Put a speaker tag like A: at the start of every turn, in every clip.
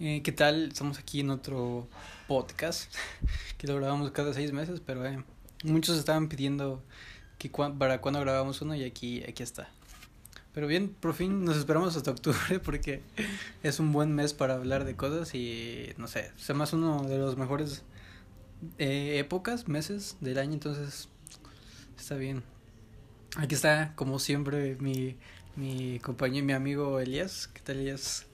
A: Eh, ¿Qué tal? Estamos aquí en otro podcast que lo grabamos cada seis meses, pero eh, muchos estaban pidiendo que para cuándo grabamos uno y aquí, aquí está. Pero bien, por fin nos esperamos hasta octubre porque es un buen mes para hablar de cosas y no sé, es más uno de los mejores eh, épocas, meses del año, entonces está bien. Aquí está, como siempre, mi, mi compañero, mi amigo Elías. ¿Qué tal, Elías?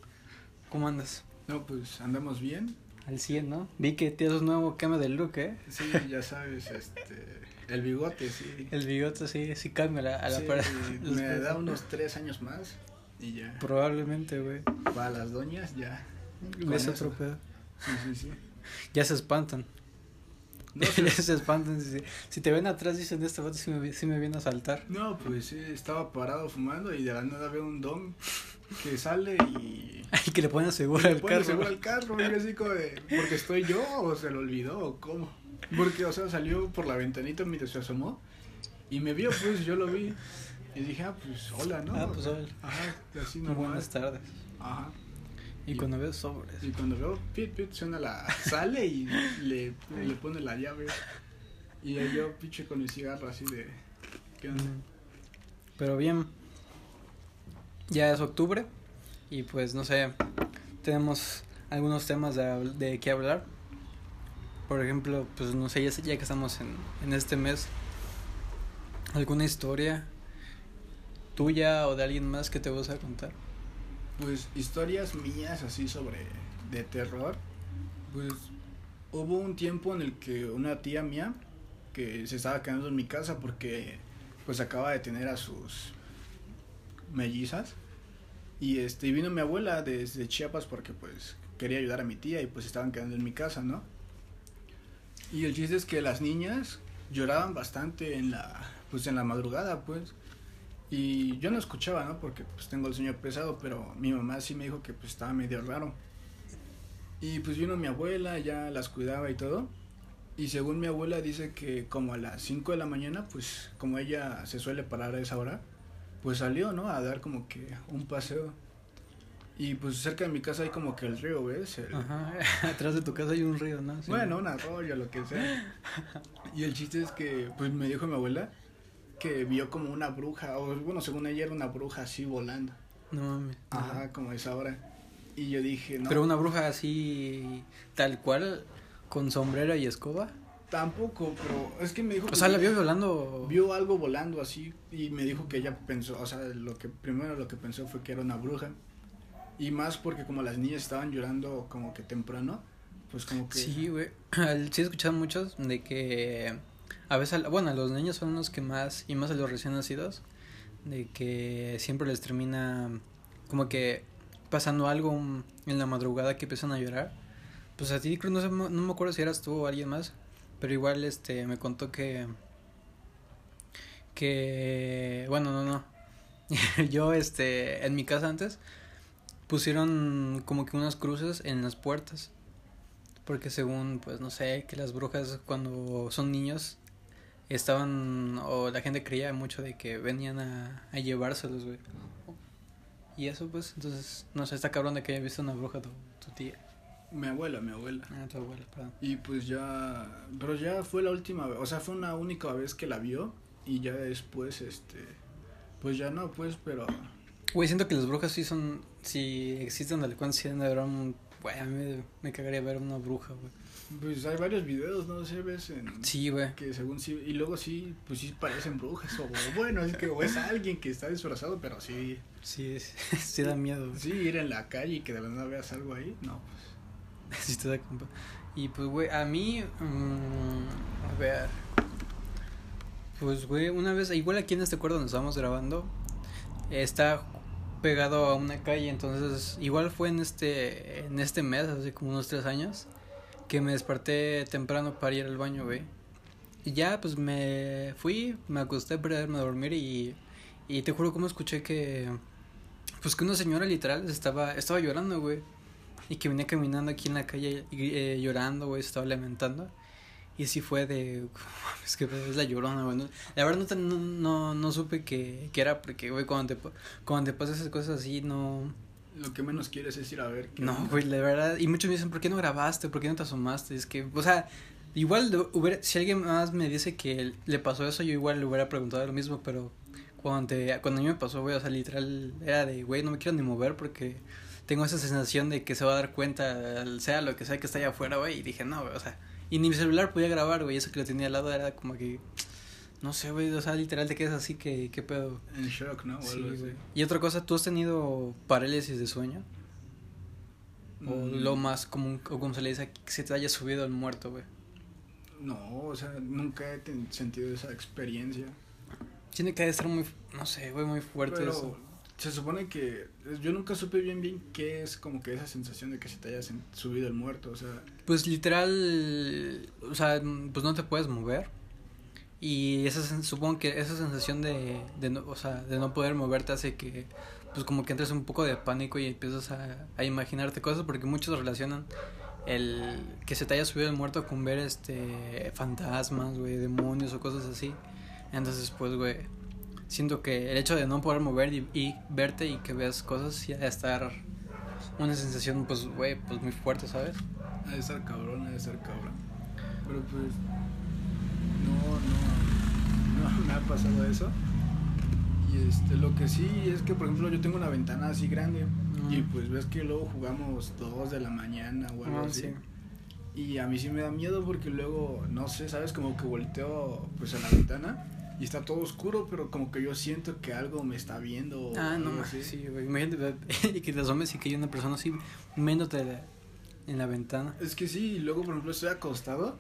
A: ¿Cómo andas?
B: No, pues andamos bien.
A: Al 100, ¿no? Vi que tienes un nuevo cambio de look, ¿eh?
B: Sí, ya sabes, este... El bigote, sí.
A: El bigote, sí, sí cambia a la
B: sí, Me da unos tres años más y ya.
A: Probablemente, güey.
B: Para las doñas, ya.
A: ¿Ves otro pedo?
B: Sí, sí, sí.
A: Ya se espantan. No se espantan. Si, si, te ven atrás, dicen: Esta foto sí me, sí me viene a saltar.
B: No, pues sí, estaba parado fumando y de la nada veo un don que sale y.
A: Y que le pone seguro al carro.
B: seguro al carro, y así como de. ¿Porque estoy yo o se lo olvidó o cómo? Porque, o sea, salió por la ventanita mientras se asomó y me vio, pues yo lo vi. Y dije, ah, pues hola, ¿no?
A: Ah, pues hola.
B: Ajá, así no
A: Buenas tardes.
B: Ajá.
A: Y, cuando veo sobres.
B: Y cuando veo pit pit suena la. sale y le, le pone la llave. Y yo pinche con mi cigarro así de. ¿Qué onda?
A: Pero bien. Ya es octubre. Y pues no sé. Tenemos algunos temas de, de qué hablar. Por ejemplo, pues no sé, ya, ya que estamos en, en este mes. ¿Alguna historia tuya o de alguien más que te vas a contar?
B: pues historias mías así sobre de terror, pues hubo un tiempo en el que una tía mía que se estaba quedando en mi casa porque pues acaba de tener a sus mellizas y este vino mi abuela desde Chiapas porque pues quería ayudar a mi tía y pues estaban quedando en mi casa, ¿no? Y el chiste es que las niñas lloraban bastante en la pues en la madrugada, pues y yo no escuchaba, ¿no? Porque pues tengo el sueño pesado, pero mi mamá sí me dijo que pues estaba medio raro. Y pues vino mi abuela, ya las cuidaba y todo. Y según mi abuela dice que como a las 5 de la mañana, pues como ella se suele parar a esa hora, pues salió, ¿no? A dar como que un paseo. Y pues cerca de mi casa hay como que el río, ¿ves?
A: Ajá, atrás de tu casa hay un río, ¿no?
B: Bueno, un arroyo, lo que sea. Y el chiste es que, pues me dijo mi abuela, que vio como una bruja, o bueno, según ella era una bruja así volando.
A: No mames.
B: Ajá, como esa hora. Y yo dije, no.
A: Pero una bruja así, tal cual, con sombrero y escoba.
B: Tampoco, pero es que me dijo.
A: O sea, la vio volando.
B: Vio algo volando así y me dijo que ella pensó, o sea, lo que primero lo que pensó fue que era una bruja. Y más porque como las niñas estaban llorando como que temprano, pues como que.
A: Sí, güey. Sí, he escuchado muchos de que a veces, bueno, los niños son los que más, y más a los recién nacidos, de que siempre les termina como que pasando algo en la madrugada que empiezan a llorar. Pues a ti, no, sé, no me acuerdo si eras tú o alguien más, pero igual este me contó que que bueno, no, no. Yo este en mi casa antes pusieron como que unas cruces en las puertas. Porque según pues no sé, que las brujas cuando son niños estaban, o la gente creía mucho de que venían a, a llevárselos, güey. Y eso, pues, entonces, no sé, está cabrón de que haya visto una bruja tu, tu tía.
B: Mi abuela, mi abuela.
A: Ah, tu abuela, perdón.
B: Y pues ya, pero ya fue la última vez, o sea, fue una única vez que la vio y ya después, este, pues ya no, pues, pero...
A: Güey, siento que las brujas sí son, si existen de cuenta, sí de un, güey, a mí me, me cagaría ver una bruja, güey.
B: Pues hay varios videos, ¿no? Se ves en...
A: Sí, güey.
B: Que según sí... Y luego sí, pues sí parecen brujas. O bueno, es que o es alguien que está disfrazado, pero sí...
A: Sí, sí, da miedo.
B: Sí, ir en la calle y que de verdad veas algo ahí, no,
A: pues... Sí te. Y pues, güey, a mí... Mmm, a ver... Pues, güey, una vez... Igual aquí en este cuarto donde estábamos grabando... Está pegado a una calle, entonces... Igual fue en este... En este mes, hace como unos tres años que me desperté temprano para ir al baño, güey. Y ya, pues me fui, me acosté para irme a dormir y, y te juro como escuché que, pues que una señora literal estaba, estaba llorando, güey. Y que venía caminando aquí en la calle eh, llorando, güey, estaba lamentando. Y sí fue de, es que es la llorona, güey. la verdad no, no, no, no supe que, que era porque, güey, cuando te, cuando te pasas esas cosas así, no,
B: Lo que menos quieres es ir a ver.
A: No,
B: onda.
A: güey, la verdad. Y muchos me dicen, ¿por qué no grabaste? ¿Por qué no te asomaste? Es que, o sea, igual hubiera, si alguien más me dice que le pasó eso, yo igual le hubiera preguntado lo mismo, pero cuando, te, cuando a mí me pasó, güey, o sea, literal, era de, güey, no me quiero ni mover porque tengo esa sensación de que se va a dar cuenta, sea lo que sea que está allá afuera, güey, y dije, no, güey, o sea, y ni mi celular podía grabar, güey, eso que lo tenía al lado era como que, no sé, güey, o sea, literal te quedas así que, ¿qué pedo?
B: En shock, ¿no? O
A: Sí,
B: algo así.
A: güey. Y otra cosa, ¿tú has tenido parálisis de sueño? O
B: Mm,
A: lo más común, o como se le dice, que se te haya subido el muerto, güey.
B: No, o sea, nunca he sentido esa experiencia.
A: Tiene que estar muy, no sé, güey, muy fuerte
B: Pero
A: eso.
B: Se supone que yo nunca supe bien bien qué es como que esa sensación de que se te haya subido el muerto, o sea,
A: Pues literal, o sea, pues no te puedes mover. Y esa supongo que esa sensación de, de no, o sea, de no poder moverte hace que pues como que entres un poco de pánico y empiezas a, a imaginarte cosas porque muchos relacionan el que se te haya subido el muerto con ver este fantasmas, güey, demonios o cosas así. Entonces, pues, güey, siento que el hecho de no poder mover y, y verte y que veas cosas ya de estar una sensación pues, güey, pues muy fuerte, ¿sabes?
B: ha de estar cabrón, ha de estar cabrón. Pero pues no, no, no me ha pasado eso. Y este, lo que sí es que, por ejemplo, yo tengo una ventana así grande y pues ves que luego jugamos dos de la mañana o algo
A: Ah,
B: así.
A: sí.
B: Y a mí sí me da miedo porque luego, no sé, ¿sabes? Como que volteo pues a la ventana y está todo oscuro, pero como que yo siento que algo me está viendo.
A: Ah, no más, sí, güey. Imagínate y que te asomes y que hay una persona así viéndote en la ventana.
B: Es que sí, y luego por ejemplo estoy acostado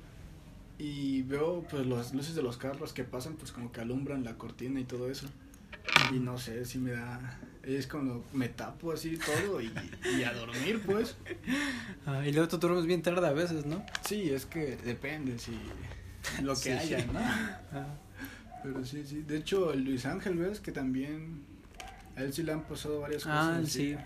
B: y veo pues las luces de los carros que pasan pues como que alumbran la cortina y todo eso. Y no sé, si me da... Es cuando me tapo así todo y, y a dormir pues.
A: Ah, y luego tú duermes bien tarde a veces, ¿no?
B: Sí, es que depende si lo que
A: Sí.
B: haya, ¿no?
A: Ah,
B: Pero sí, sí. De hecho, el Luis Ángel, ¿ves? Que también a él sí le han pasado varias cosas.
A: Ah,
B: así.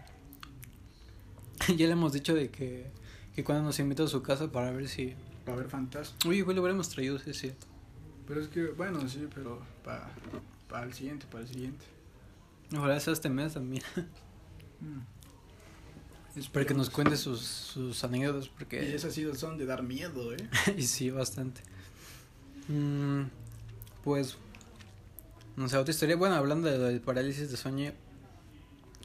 A: sí. ya le hemos dicho de que, que cuando nos invita a su casa para ver si...
B: Para ver fantasmas.
A: Uy, güey, lo hubiéramos traído, sí, es cierto.
B: Pero es que, bueno, sí, pero para para el siguiente, para el siguiente.
A: Ojalá sea este mes también.
B: Mm.
A: Espero que nos cuente sus, sus anécdotas
B: Y
A: porque...
B: esas sí son de dar miedo, ¿eh?
A: y sí, bastante. Mm, pues... No sé, otra historia. Bueno, hablando de- del parálisis de sueño,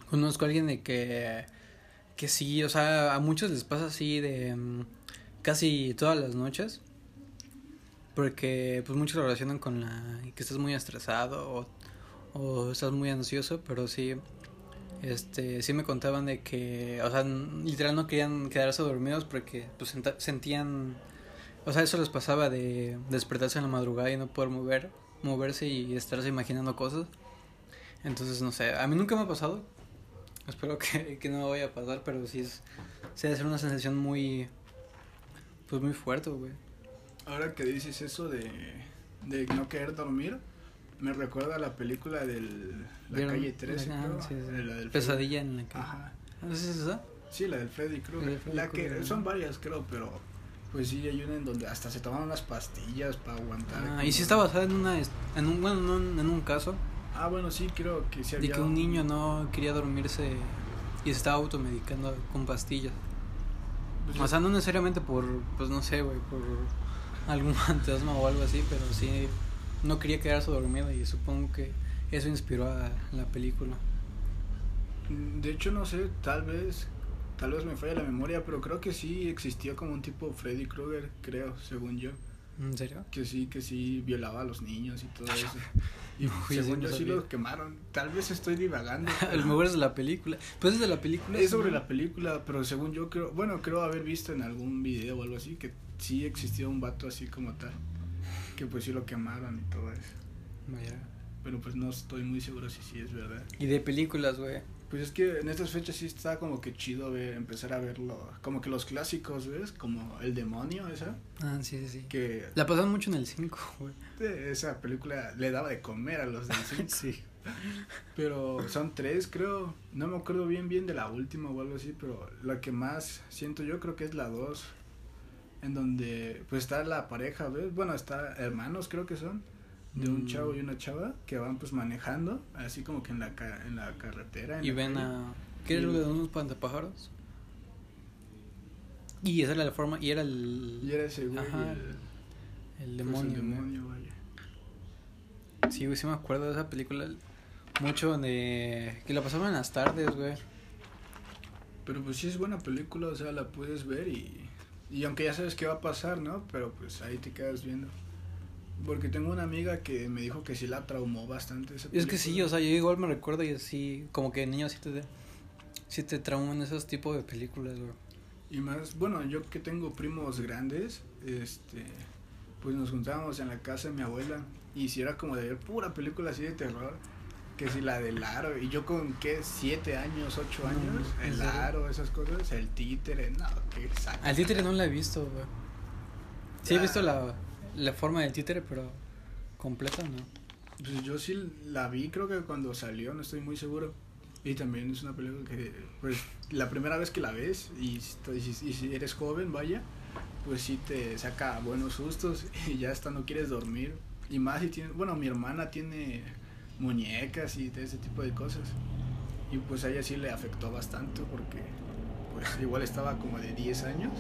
A: conozco a alguien de que... Que sí, o sea, a muchos les pasa así de... mm, casi todas las noches. Porque pues muchos lo relacionan con la... que estás muy estresado o, o estás muy ansioso, pero sí... Este, sí me contaban de que, o sea, literal no querían quedarse dormidos porque pues sentían, o sea, eso les pasaba de despertarse en la madrugada y no poder mover, moverse y estarse imaginando cosas. Entonces, no sé, a mí nunca me ha pasado. Espero que, que no me vaya a pasar, pero sí es, sí debe ser una sensación muy, pues muy fuerte, güey.
B: Ahora que dices eso de, de no querer dormir, me recuerda a la película del La
A: ¿Vieron?
B: calle 13,
A: Ah,
B: creo.
A: sí, sí.
B: de La del
A: Pesadilla en la que...
B: Ajá.
A: ¿No es esa?
B: Sí, la del Freddy
A: La
B: Krueger. La que son varias, creo, pero pues sí hay una en donde hasta se toman unas pastillas para aguantar.
A: Ah,
B: como-
A: y sí está basada en una, en un, bueno, no en en un caso
B: Ah, bueno, sí, creo que sí
A: de
B: había
A: que un niño no quería dormirse y se estaba automedicando con pastillas.
B: pues,
A: O sea, no necesariamente por, pues no sé, güey, por algún fantasma o algo así, pero sí no quería quedarse dormido y supongo que eso inspiró a la película.
B: De hecho, no sé, tal vez, tal vez me falla la memoria, pero creo que sí existió como un tipo Freddy Krueger, creo, según yo.
A: ¿En serio?
B: Que sí, que sí violaba a los niños y todo eso. Y según
A: sí, no
B: yo sí los quemaron. Tal vez estoy divagando.
A: A lo mejor es de la película. Pues es de la película.
B: es sobre la película, pero según yo creo, bueno, creo haber visto en algún video o algo así que sí existió un vato así como tal. Que pues sí lo quemaron y todo eso.
A: Vaya.
B: Pero pues no estoy muy seguro si sí es verdad.
A: Y de películas, güey.
B: Pues es que en estas fechas sí está como que chido ver, empezar a verlo. Como que los clásicos, ¿ves? Como El Demonio, esa.
A: Ah, sí, sí, sí.
B: Que
A: La pasan mucho en el 5, güey.
B: esa película le daba de comer a los del cine.
A: Sí.
B: Pero son tres, creo. No me acuerdo bien bien de la última o algo así, pero la que más siento yo creo que es la dos. En donde pues está la pareja, ¿ves? Bueno, está hermanos creo que son. De un
A: Mm.
B: chavo y una chava que van pues manejando, así como que en la, ca- en la carretera. en
A: Y
B: la
A: ven
B: calle.
A: a... Que era lo de unos pantapájaros. Y esa era la forma, y era el,
B: Y era ese güey.
A: Ajá,
B: el,
A: el
B: pues,
A: demonio.
B: el
A: güey.
B: demonio, vaya.
A: Sí, güey, sí me acuerdo de esa película. Mucho de. que la pasaban en las tardes, güey.
B: Pero pues sí es buena película, o sea, la puedes ver y, y aunque ya sabes qué va a pasar, ¿no? Pero pues ahí te quedas viendo. Porque tengo una amiga que me dijo que sí la traumó bastante esa
A: Es que sí, o sea, yo igual me recuerdo y así, como que niño sí te, sí te trauman esos tipos de películas, güey.
B: Y más, bueno, yo que tengo primos grandes, este, pues nos juntábamos en la casa de mi abuela y si era como de ver pura película así de terror, que si la del aro, y yo con qué, siete años, ocho años,
A: ¿en
B: el aro, esas cosas, el títere, no, qué saco.
A: Al títere no la he visto, güey. Sí he
B: Ah.
A: visto la, la forma del títere, pero completa no.
B: Pues yo sí la vi, creo que cuando salió, no estoy muy seguro. Y también es una película que, pues, la primera vez que la ves y, si- y y si eres joven, vaya, pues sí te saca buenos sustos y ya hasta no quieres dormir. Y más si tienes, bueno, mi hermana tiene muñecas y de ese tipo de cosas. Y pues a ella sí le afectó bastante porque, pues, igual estaba como de 10 años.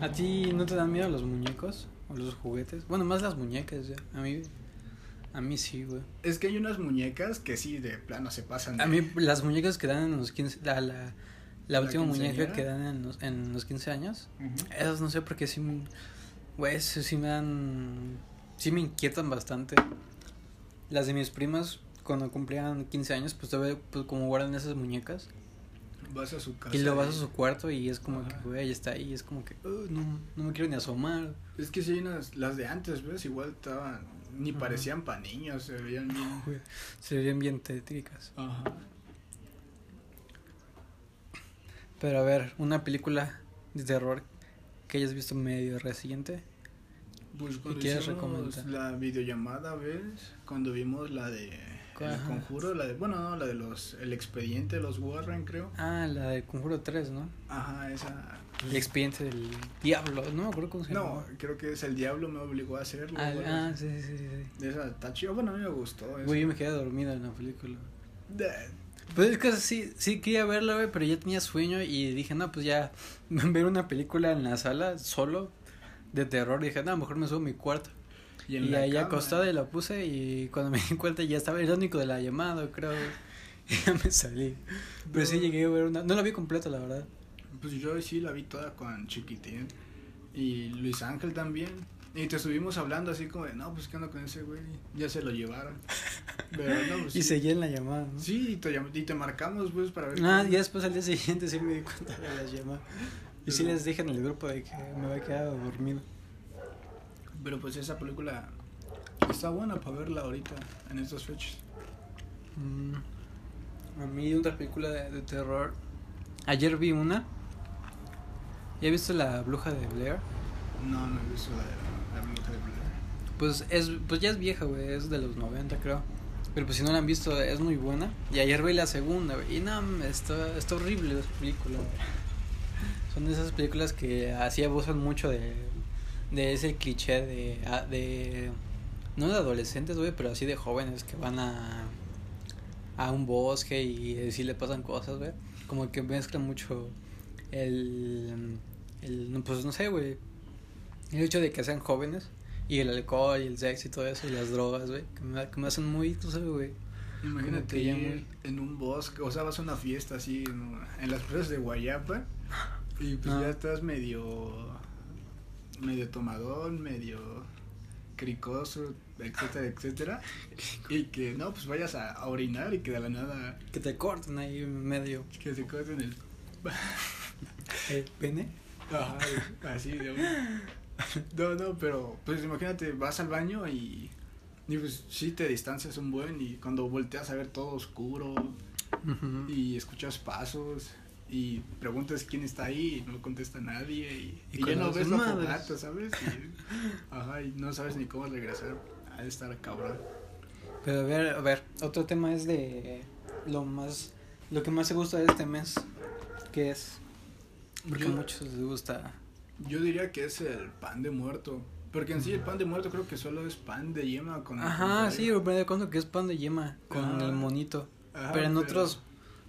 A: ¿A ti no te dan miedo los muñecos o los juguetes? Bueno, más las muñecas, ya. A mí, a mí sí, güey.
B: Es que hay unas muñecas que sí, de plano se pasan.
A: A mí las muñecas que dan en los 15, la, la, la
B: ¿La
A: última muñeca que dan en los, en los 15 años, esas no sé por qué sí, güey, sí me dan, sí me inquietan bastante. Las de mis primas, cuando cumplían 15 años, pues todavía, pues como guardan esas muñecas.
B: Vas a su casa.
A: Y lo vas a su cuarto y es como que, güey, ahí está ahí, es como que, "Uh, no, no me quiero ni asomar.
B: Es que sí hay unas, las de antes, ¿ves? Igual estaban, ni
A: Ajá.
B: parecían pa' niños, se veían bien.
A: Güey, se verían bien tétricas.
B: Ajá.
A: Pero a ver, una película de terror que hayas visto medio reciente.
B: Pues cuando
A: quieres recomendar?
B: la videollamada, ¿ves? Cuando vimos la de El. Conjuro, la de, bueno, no, la de los, el expediente de los Warren, creo.
A: Ah, la de Conjuro 3, ¿no?
B: Ajá, esa.
A: El expediente del diablo, no me acuerdo cómo se
B: No,
A: llama.
B: creo que es el diablo me obligó a hacerlo.
A: Ah, ah, sí, sí, sí,
B: esa está chido. Bueno, a mí me gustó.
A: Güey, yo me quedé dormido en la película.
B: De-
A: Pues es que sí, sí quería verla, güey, pero ya tenía sueño y dije, no, pues ya, ver una película en la sala solo de terror. dije, no, mejor me subo a mi cuarto. Y,
B: en la
A: ahí
B: cama.
A: acostada y la puse y cuando me di cuenta ya estaba el único de la llamada, creo. Y ya me salí. Pero sí
B: No.
A: llegué a ver una. No la vi completa, la verdad.
B: Pues yo sí la vi toda con Chiquitín. Y Luis Ángel también. Y te estuvimos hablando así como de, no, pues qué onda con ese güey. Ya se lo llevaron. Pero no, pues
A: Y
B: sí.
A: seguí en la llamada, ¿no?
B: Sí, y te, y te marcamos, pues, para ver.
A: Ah, ya después al día siguiente sí me di cuenta de las llamadas. Y sí les dije en el grupo de que me había quedado dormido.
B: Pero pues esa película está buena para verla ahorita, en estas fechas.
A: Mm, a mí otra película de, de terror. Ayer vi una. ¿Ya viste la bruja de Blair?
B: No, no he visto la la bruja de Blair.
A: Pues es pues ya es vieja, güey, es de los 90 creo. Pero pues si no la han visto es muy buena. Y ayer vi la segunda, güey. Y no, está, está horrible esa película. güey. Son de esas películas que así abusan mucho de, de ese cliché de, ah, de... No de adolescentes, güey, pero así de jóvenes que van a, a un bosque y sí le pasan cosas, güey. Como que mezclan mucho el... el no, pues no sé, güey. El hecho de que sean jóvenes y el alcohol y el sexo y todo eso y las drogas, güey, que me, que me hacen muy, tú sabes, güey.
B: Imagínate ir
A: muy-
B: en un bosque, o sea, vas a una fiesta así en, en las presas de Guayapa y pues
A: No.
B: ya estás medio medio tomadón, medio cricoso, etcétera, etcétera, y que no, pues vayas a, orinar y que de la nada
A: Que te corten ahí medio.
B: que se corten el
A: el pene.
B: Ajá, así de un- No, no, pero pues imagínate, vas al baño y, y pues sí te distancias un buen y cuando volteas a ver todo oscuro y escuchas pasos y preguntas quién está ahí y no contesta nadie y,
A: Y
B: y ya no ves la fogata, ¿sabes? Y, ajá, y no sabes ni cómo regresar a estar cabrón.
A: Pero a ver, a ver, otro tema es de lo más, lo que más se gusta de este mes, que es, porque a muchos les gusta.
B: Yo diría que es el pan de muerto. Porque en sí el pan de muerto creo que solo es pan de yema con
A: Ajá, sí, me da cuenta que es pan de yema con el monito.
B: Ajá,
A: pero en otros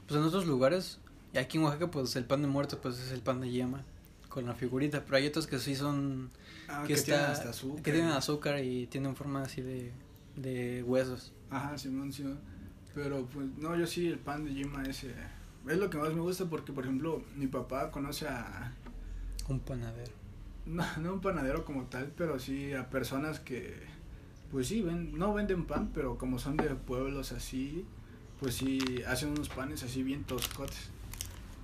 A: pues en otros lugares, y aquí en Oaxaca, pues el pan de muerto, pues es el pan de yema con la figurita, pero hay otros que sí son
B: Ah,
A: que,
B: que,
A: está,
B: tienen hasta azúcar.
A: que tienen azúcar y tienen forma así de, de huesos.
B: Ajá, Simón, Simón. Pero pues no, yo sí el pan de yema ese es lo que más me gusta porque por ejemplo mi papá conoce a
A: Un panadero.
B: no, no un panadero como tal, pero sí a personas que pues sí ven, no venden pan, pero como son de pueblos así, pues sí hacen unos panes así bien toscotes.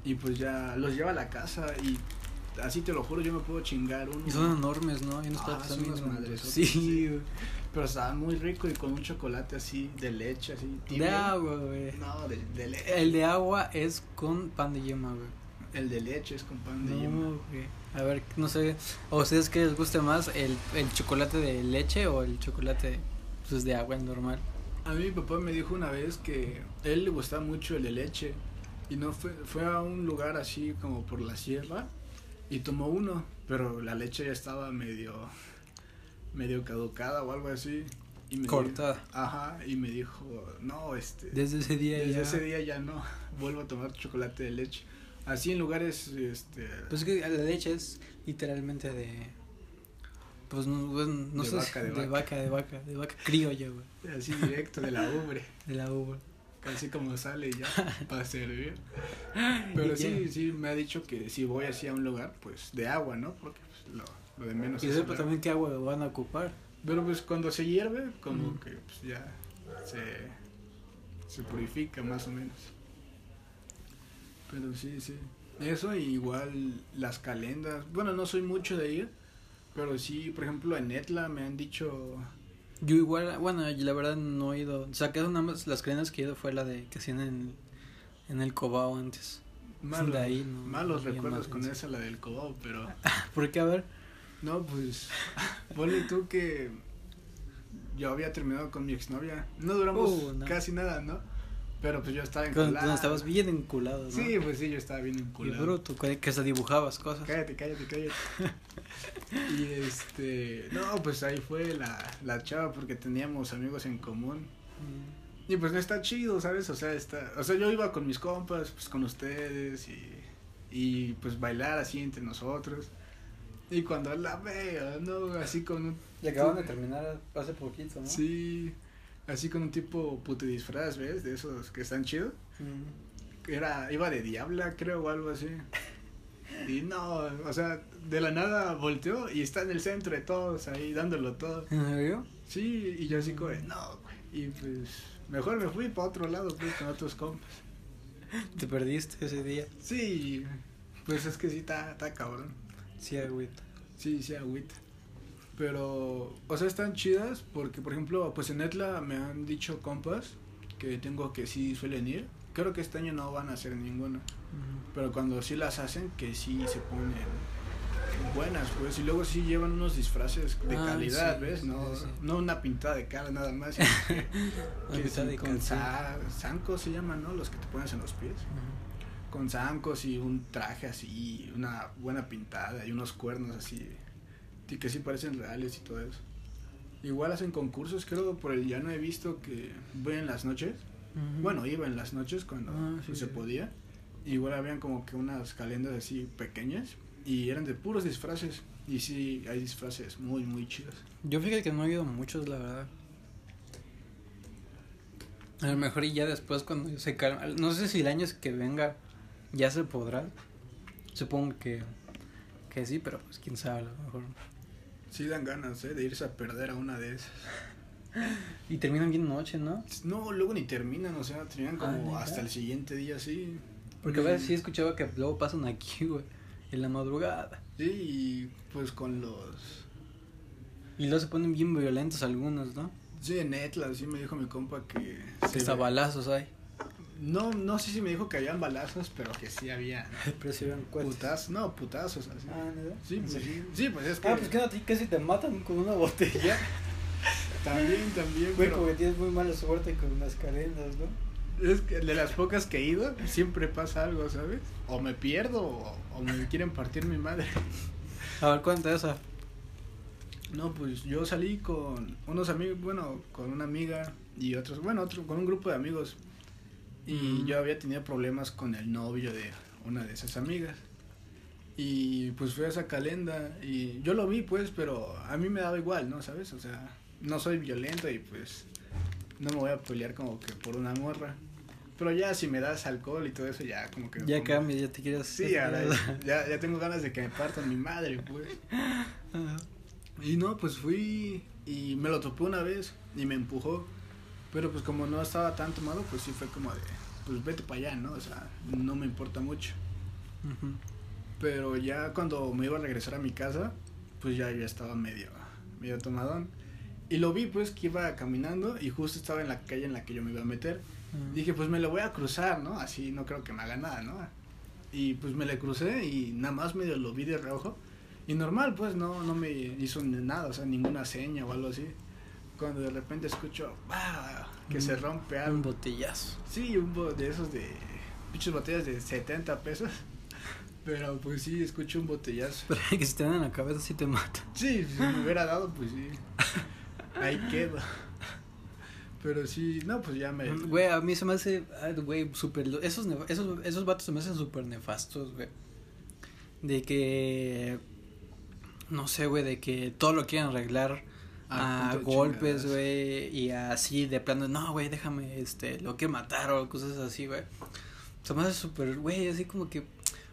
B: Y pues ya los lleva a la casa y así te lo juro, yo me puedo chingar uno.
A: Y son enormes, ¿no? Hay unos
B: Ah, son madresotes,
A: Sí,
B: sí.
A: güey.
B: Pero estaba muy rico y con un chocolate así de leche, así.
A: De agua, güey.
B: No, de, de leche.
A: El de agua es con pan de yema, güey.
B: El de leche es con pan de
A: No,
B: yema.
A: güey. A ver, no sé. ¿A ustedes qué les gusta más? ¿El, el chocolate de leche o el chocolate pues, de agua normal?
B: A mí mi papá me dijo una vez que a él le gustaba mucho el de leche y no fue, fue a un lugar así como por la sierra y tomó uno, pero la leche ya estaba medio medio caducada o algo así. Y me
A: Cortada.
B: dijo- ajá, y me dijo, no, este,
A: Desde ese día
B: desde
A: ya.
B: ese día ya no, vuelvo a tomar chocolate de leche. Así en lugares, este,
A: Pues es que la leche es literalmente de. Pues no, pues, no
B: De
A: sé.
B: vaca, de
A: de
B: vaca.
A: vaca, de vaca, de vaca criolla, güey.
B: así directo de la ubre.
A: De la uva.
B: Así como sale ya para servir. Pero sí, sí, me ha dicho que si voy así a un lugar, pues de agua, ¿no? Porque pues, lo, lo de menos
A: Y sepa también qué agua van a ocupar.
B: Pero pues cuando se hierve, como que pues ya se, se purifica más o menos. Pero sí, sí. Eso y igual las calendas. Bueno, no soy mucho de ir, pero sí, por ejemplo, en Etla me han dicho...
A: Yo igual, bueno, la verdad no he ido. O sea, que nada más las cadenas que he ido fue la de que hacían en, en el Cobao antes.
B: Malos,
A: de ahí, no,
B: malos
A: no
B: recuerdos con esa, la del Cobao, pero...
A: ¿Por qué? A ver.
B: No, pues, ponle tú que yo había terminado con mi exnovia. No duramos
A: Uh, no.
B: casi nada, ¿no? Pero pues yo estaba enculado.
A: estabas bien enculado, ¿no?
B: Sí, pues sí, yo estaba bien
A: Y
B: enculado.
A: bruto, que, se dibujabas cosas.
B: Cállate, cállate, cállate. y este, no, pues ahí fue la, la chava porque teníamos amigos en común.
A: Mm.
B: Y pues no está chido, ¿sabes? O sea, está, o sea, yo iba con mis compas, pues con ustedes y, y pues bailar así entre nosotros. Y cuando la veo, ¿no? Así con un
A: Y acaban de terminar hace poquito, ¿no?
B: Sí, así con un tipo puto disfraz, ¿ves? De esos que están chidos.
A: Mm.
B: Era, iba de diabla, creo, o algo así. Y no, o sea, de la nada volteó y está en el centro de todos ahí dándolo todo.
A: ¿En?
B: Sí, y yo así como, no, güey. Y pues, mejor me fui para otro lado, pues, con otros compas.
A: Te perdiste ese día.
B: Sí, pues es que sí, está, está cabrón.
A: Sí, agüita.
B: Sí, sí, agüita. Pero, o sea, están chidas porque, por ejemplo, pues en Etla me han dicho compas que tengo que sí suelen ir. Creo que este año no van a hacer ninguna. Pero cuando sí las hacen, que sí se ponen buenas, pues. Y luego sí llevan unos disfraces de
A: Ah,
B: calidad,
A: sí,
B: ¿ves? No,
A: sí,
B: no una pintada de cara nada más. que, que
A: de
B: con zancos se llaman, ¿no? Los que te pones en los pies. Con zancos y un traje así, una buena pintada y unos cuernos así, y que sí parecen reales y todo eso. Igual hacen concursos, creo, por el ya no he visto que voy en las noches. Bueno, iba en las noches cuando
A: Ah,
B: pues,
A: sí,
B: se
A: sí.
B: podía. Igual habían como que unas calendas así pequeñas y eran de puros disfraces. Y sí, hay disfraces muy, muy chidos.
A: Yo fíjate que no he ido muchos, la verdad. A lo mejor y ya después cuando se calma. No sé si el año que venga ya se podrá. Supongo que, que sí, pero pues quién sabe, a lo mejor.
B: Sí dan ganas, ¿eh? De irse a perder a una de esas.
A: Y terminan bien noche, ¿no?
B: No, luego ni terminan, o sea, terminan como
A: Ah,
B: hasta el siguiente día, sí.
A: Porque a veces sí escuchaba que luego pasan aquí, güey, en la madrugada.
B: Sí, y pues con los...
A: Y luego se ponen bien violentos algunos, ¿no?
B: Sí, en Etla, sí me dijo mi compa que...
A: Que
B: se
A: hay.
B: No, no sé si me dijo que habían balazos, pero que sí había
A: Pero
B: putazos. No, putazos así.
A: Ah, ¿no?
B: Sí,
A: ¿En
B: pues, sí, pues es que...
A: Ah, pues que no, casi te matan con una botella.
B: También, también,
A: Güey,
B: pero...
A: porque tienes muy mala suerte con las cadenas, ¿no?
B: Es que de las pocas que he ido, siempre pasa algo, ¿sabes? O me pierdo o, o me quieren partir mi madre.
A: A ver, cuenta esa.
B: No, pues yo salí con unos amigos, bueno, con una amiga y otros, bueno, otro, con un grupo de amigos. Y
A: Mm.
B: yo había tenido problemas con el novio de una de esas amigas. Y pues fui a esa calenda y yo lo vi pues, pero a mí me daba igual, ¿no? ¿Sabes? O sea, no soy violento y pues no me voy a pelear como que por una morra. Pero ya si me das alcohol y todo eso ya como que...
A: Ya cambia, ya te quieres.
B: Sí, ahora ya, ya tengo ganas de que me partan mi madre, pues. Y no, pues fui y me lo topé una vez y me empujó. Pero pues como no estaba tan tomado, pues sí fue como de, pues vete para allá, ¿no? O sea, no me importa mucho. Pero ya cuando me iba a regresar a mi casa, pues ya ya estaba medio, medio tomadón. Y lo vi pues que iba caminando y justo estaba en la calle en la que yo me iba a meter. Dije, pues me lo voy a cruzar, ¿no? Así no creo que me haga nada, ¿no? Y pues me le crucé y nada más medio lo vi de reojo. Y normal, pues no, no me hizo nada, o sea, ninguna seña o algo así. Cuando de repente escucho, ¡bah! que se
A: Un-
B: rompe
A: Un
B: algo.
A: botellazo.
B: Sí, un bo- de esos de pinches botellas de 70 pesos. Pero pues sí, escucho un botellazo.
A: Pero que si te dan en la cabeza sí te mata.
B: Sí, si me hubiera dado, pues sí. Ahí quedo. Pero sí, no, pues ya me.
A: Güey, a mí se me hace, ah, güey, súper, esos, esos, esos vatos se me hacen súper nefastos, güey. De que, no sé, güey, de que todo lo quieren arreglar
B: Ah,
A: a golpes, güey, y así de plano, no, güey, déjame, este, lo que matar o cosas así, güey. Se me hace súper, güey, así como que,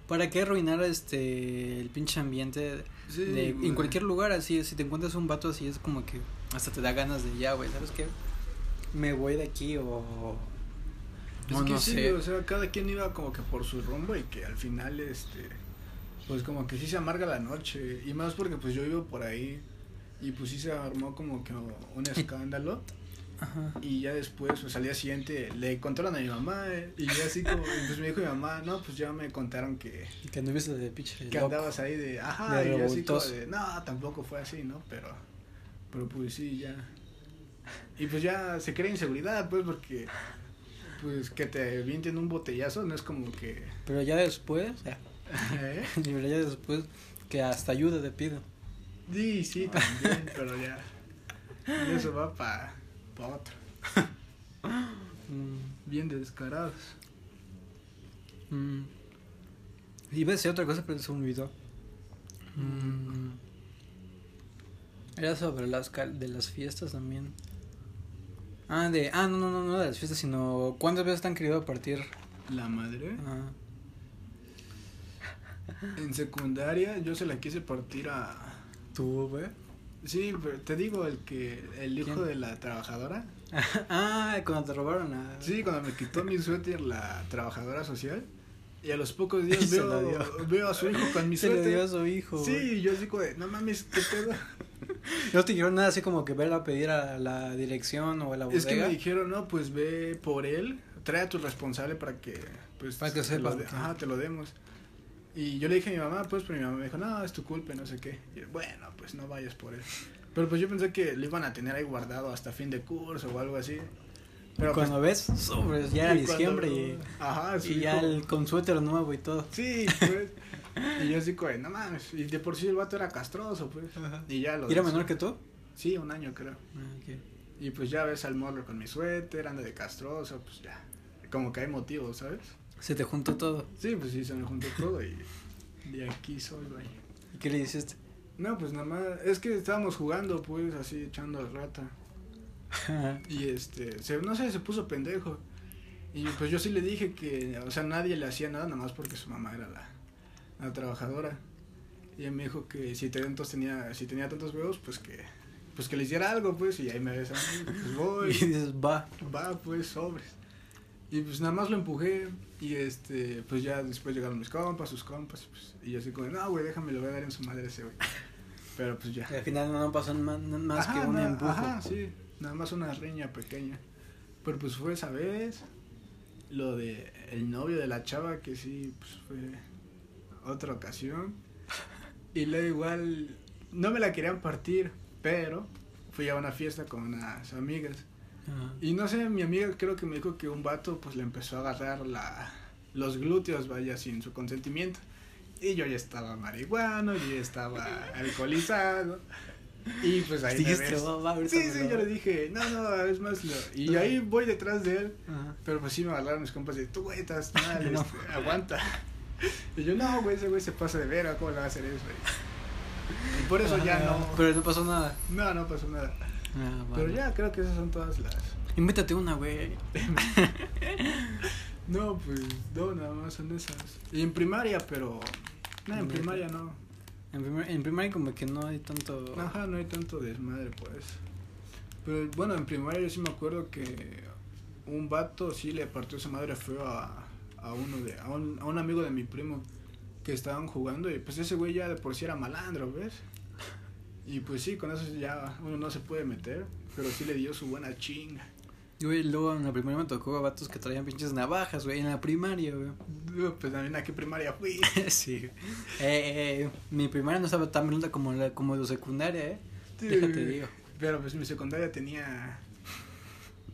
A: ¿para qué arruinar, este, el pinche ambiente
B: Sí,
A: de, en cualquier lugar así, si te encuentras un vato así, es como que hasta te da ganas de ya, güey, ¿sabes qué? Me voy de aquí o...
B: Es
A: No,
B: que
A: no
B: sí,
A: sé.
B: o sea, cada quien iba como que por su rumbo y que al final, este, pues como que sí se amarga la noche. Y más porque pues yo vivo por ahí y pues sí se armó como que un escándalo.
A: Ajá.
B: Y ya después, pues al día siguiente, le contaron a mi mamá eh, y ya así como, y, pues me dijo mi mamá, no, pues ya me contaron que,
A: Que anduviste de pinche
B: que
A: loco.
B: andabas ahí de, ajá,
A: De
B: y yo así como de, no, tampoco fue así, ¿no? Pero, pero pues sí, ya. Y pues ya se crea inseguridad, pues, porque, pues, que te vienten un botellazo no es como que,
A: Pero ya después, ya,
B: ¿eh?
A: ya después que hasta ayuda te pido.
B: Sí, sí, también, pero ya, eso va para pa otro,
A: Mm,
B: bien descarados.
A: mm. Iba a decir otra cosa, pero se me olvidó. Mm. Era sobre las cal- de las fiestas también. Ah, de. Ah, no, no, no, no de las fiestas, sino. ¿Cuántas veces te han querido partir?
B: La madre.
A: Ah,
B: En secundaria yo se la quise partir a...
A: ¿Tú, güey?
B: Sí, pero te digo, el que el hijo
A: ¿Quién?
B: de la trabajadora.
A: ah, cuando te robaron a.
B: Sí, cuando me quitó mi suéter la trabajadora social. Y a los pocos días veo, veo a su hijo con mi
A: Se le dio a
B: suéter.
A: su hijo.
B: Sí, yo digo, de, no mames, qué pedo.
A: No te dijeron nada así como que verla a pedir a la dirección o a la bodega.
B: Es que me dijeron, no, pues ve por él, trae a tu responsable para que, pues,
A: Para que sepa,
B: lo de- ajá, te lo demos. Y yo le dije a mi mamá, pues, pero mi mamá me dijo, no, es tu culpa, no sé qué. Y yo, bueno, pues no vayas por él. Pero pues yo pensé que lo iban a tener ahí guardado hasta fin de curso o algo así. Pero pues,
A: Cuando ves, sobres, ya era diciembre y,
B: Ajá,
A: y ya el, con suéter nuevo y todo.
B: Sí, pues. y yo así, como, no mames. Y de por sí el vato era castroso, pues. Y ya lo.
A: ¿Y ¿Era menor que tú?
B: Sí, un año creo.
A: Ah.
B: Y pues ya ves al morro con mi suéter, anda de castroso, pues ya. Como que hay motivos, ¿sabes?
A: Se te juntó todo.
B: Sí, pues sí, se me juntó todo y. Y aquí soy, güey.
A: ¿Y qué le hiciste?
B: No, pues nada más. Es que estábamos jugando, pues, así echando rata. Y este. Se, no sé, se puso pendejo. Y pues yo sí le dije que. O sea, nadie le hacía nada, nada más porque su mamá era la, la trabajadora. Y él me dijo que si, tantos tenía, si tenía tantos huevos, pues que. Pues que le hiciera algo, pues, y ahí me ves a mí, pues voy.
A: y dices, va.
B: Va, pues, sobres. Y pues nada más lo empujé. Y este, pues ya después llegaron mis compas, sus compas. Pues, y yo así como, no, güey, déjame, lo voy a dar en su madre ese güey. Pero pues ya.
A: Y al final no pasó más, más
B: Ajá,
A: que un empujo.
B: Ajá, sí. Nada más una riña pequeña. Pero pues fue esa vez. Lo de el novio de la chava, que sí, pues fue otra ocasión. Y luego igual, no me la querían partir, pero fui a una fiesta con unas amigas.
A: Ajá.
B: Y no sé, mi amiga creo que me dijo que un vato pues le empezó a agarrar la, los glúteos, vaya, sin su consentimiento. Y yo ya estaba marihuano, yo ya estaba alcoholizado. Y pues ahí me
A: Dijiste,
B: ves.
A: va, va, ahorita
B: Sí,
A: me
B: sí, yo le dije, no, no, es más, lo- y ahí voy detrás de él,
A: Ajá.
B: pero pues sí me hablaron mis compas de, tú, güey, estás mal,
A: No.
B: este, aguanta. Y yo, no, güey, ese güey se pasa de vera, ¿cómo le va a hacer eso? güey?" Y por eso ya
A: Ajá,
B: no,
A: Pero no pasó nada.
B: no, no pasó nada.
A: Ah,
B: Pero
A: vale.
B: ya creo que esas son todas las...
A: Invítate una, güey.
B: No, pues, no, nada más son esas. Y en primaria, pero... No, en primaria no.
A: En, primer, en primaria como que no hay tanto...
B: Ajá, no hay tanto desmadre, pues. Pero bueno, en primaria yo sí me acuerdo que un vato sí le partió su madre feo a, a uno de, a un, a un amigo de mi primo que estaban jugando y pues ese güey ya de por sí era malandro, ¿ves? Y pues sí, con eso ya uno no se puede meter, pero sí le dio su buena chinga.
A: Güey, luego en la primaria me tocó a vatos que traían pinches navajas, güey, en la primaria, güey.
B: Pues también a qué primaria fui.
A: sí. Eh, eh, mi primaria no estaba tan blanda como la como de secundaria, eh.
B: Sí,
A: Déjate digo.
B: Pero pues mi secundaria tenía.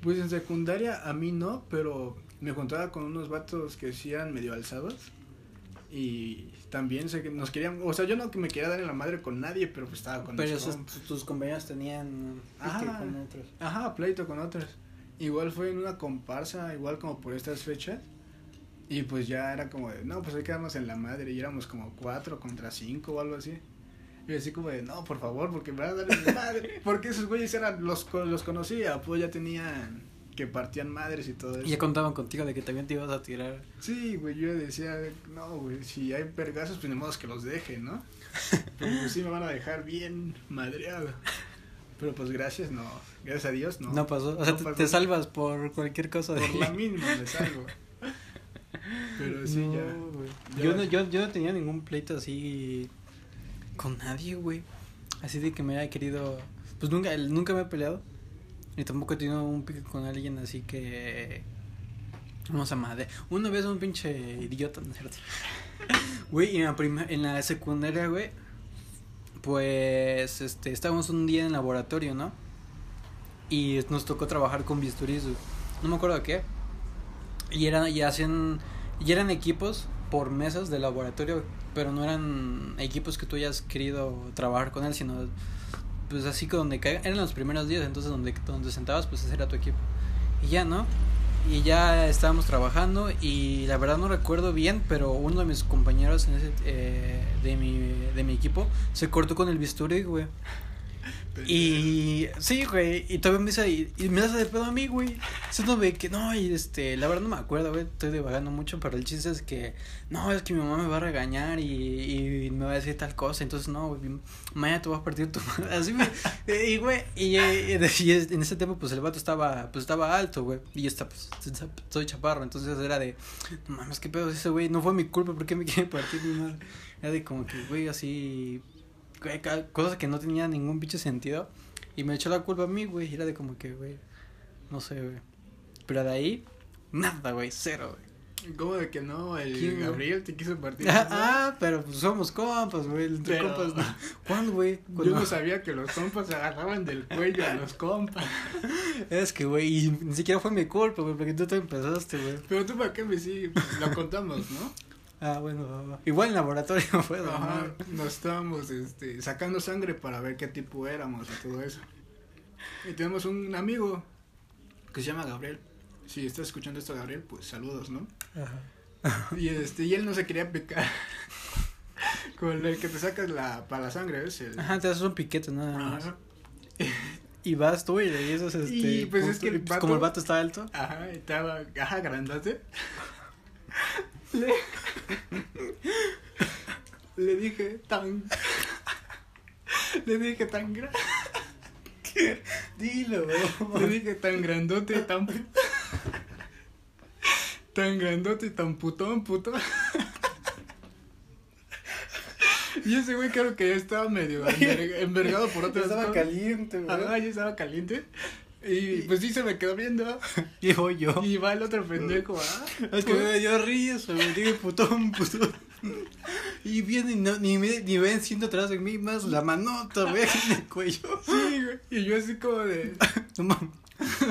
B: Pues en secundaria a mí no, pero me juntaba con unos vatos que sí eran medio alzados. Y también sé que nos querían. O sea, yo no que me quería dar en la madre con nadie, pero pues estaba con
A: Pero esos, tus compañeros tenían
B: Ajá.
A: pique con otros.
B: Ajá, pleito con otros. Igual fue en una comparsa, igual como por estas fechas. Y pues ya era como de, no, pues hay que darnos en la madre. Y éramos como cuatro contra cinco o algo así. Y así como de, no, por favor, porque me van a dar en la madre. Porque esos güeyes eran, los, los conocía, pues ya tenían que partían madres y todo eso.
A: Y ya contaban contigo de que también te ibas a tirar.
B: Sí, güey, yo decía, no, güey, si hay vergazos, pues ni modo que los dejen, ¿no? Pero pues sí me van a dejar bien madreado. Pero pues gracias, no. Gracias a Dios, no.
A: No, pasó. O sea,
B: No
A: te,
B: pasó.
A: te salvas por cualquier cosa de
B: Por la mínima me salgo. Pero sí,
A: No,
B: ya. ya
A: Yo, no, yo, yo no tenía ningún pleito así con nadie, güey. Así de que me haya querido. Pues nunca, nunca me he peleado. Y tampoco he tenido un pique con alguien así que. Vamos a madre. Una vez un pinche idiota, ¿no es cierto? Güey, en la, prima- en la secundaria, güey. Pues este, estábamos un día en laboratorio, ¿no? Y nos tocó trabajar con bisturís, güey. No me acuerdo qué. Y eran, y hacían, y eran equipos por mesas de laboratorio, pero no eran equipos que tú hayas querido trabajar con él, sino pues así que donde caiga, eran los primeros días, entonces donde, donde sentabas, pues ese era tu equipo. Y ya, ¿no? Y ya estábamos trabajando y la verdad no recuerdo bien, pero uno de mis compañeros en ese, eh, de, mi, de mi equipo se cortó con el bisturí, güey. Y sí, güey, y todavía me dice, y, y me hace de pedo a mí, güey. Ve que, no, y este, la verdad no me acuerdo, güey, estoy divagando mucho, pero el chiste es que, no, es que mi mamá me va a regañar y, y me va a decir tal cosa, entonces no, güey, mañana te vas a partir tu madre. Así me, y güey, y, en ese tiempo, pues el vato estaba, pues estaba alto, güey, y yo estaba, pues, soy chaparro, entonces era de, no mames, qué pedo es ese güey, no fue mi culpa, ¿por qué me quiere partir mi madre? Era de como que, güey, así, güey, cosas que no tenían ningún pinche sentido. Y me echó la culpa a mí, güey. Y era de como que, güey, no sé, güey. Pero de ahí, nada, güey, cero, güey.
B: ¿Cómo de que no? El
A: ¿Quién?
B: Gabriel te quiso partir.
A: Ah, ah, pero pues somos compas, güey. Entre
B: Pero-
A: compas, no. ¿Cuándo, güey?
B: Yo no sabía que los compas se agarraban del cuello a los compas.
A: Es que, güey, y ni siquiera fue mi culpa, güey, porque tú te empezaste, güey.
B: Pero tú para qué me sí, pues, lo contamos, ¿no?
A: Ah, bueno, igual en laboratorio fue, ¿no?
B: Ajá, nos estábamos este, sacando sangre para ver qué tipo éramos y todo eso. Y tenemos un amigo que se llama Gabriel. Si estás escuchando esto, Gabriel, pues saludos, ¿no?
A: Ajá.
B: Y este, y él no se quería picar. Con el que te sacas la, para la sangre, ¿ves? El,
A: Ajá, te haces un piquete, nada más.
B: Ajá.
A: Y vas tú y le dices, este.
B: Y, pues, es que el
A: y, pues, como el
B: vato-
A: vato está alto.
B: Ajá, estaba, ajá, grandote. Le, le dije tan. Le dije tan gran.
A: Dilo,
B: Le dije tan grandote, tan. Tan grandote, tan putón, puto. Y ese güey creo que ya estaba medio enver- envergado por otras
A: Estaba
B: cosas.
A: caliente, güey.
B: Ya estaba caliente. Y pues sí se me quedó viendo.
A: Voy yo.
B: Y va el otro pendejo, ¿ah?
A: Es que me dio risa, me dije putón, putón. Y viene y no, ni, me, ni ven siendo atrás de mí, más la manota, en el cuello.
B: Sí, güey. Y yo así como de.
A: No mames.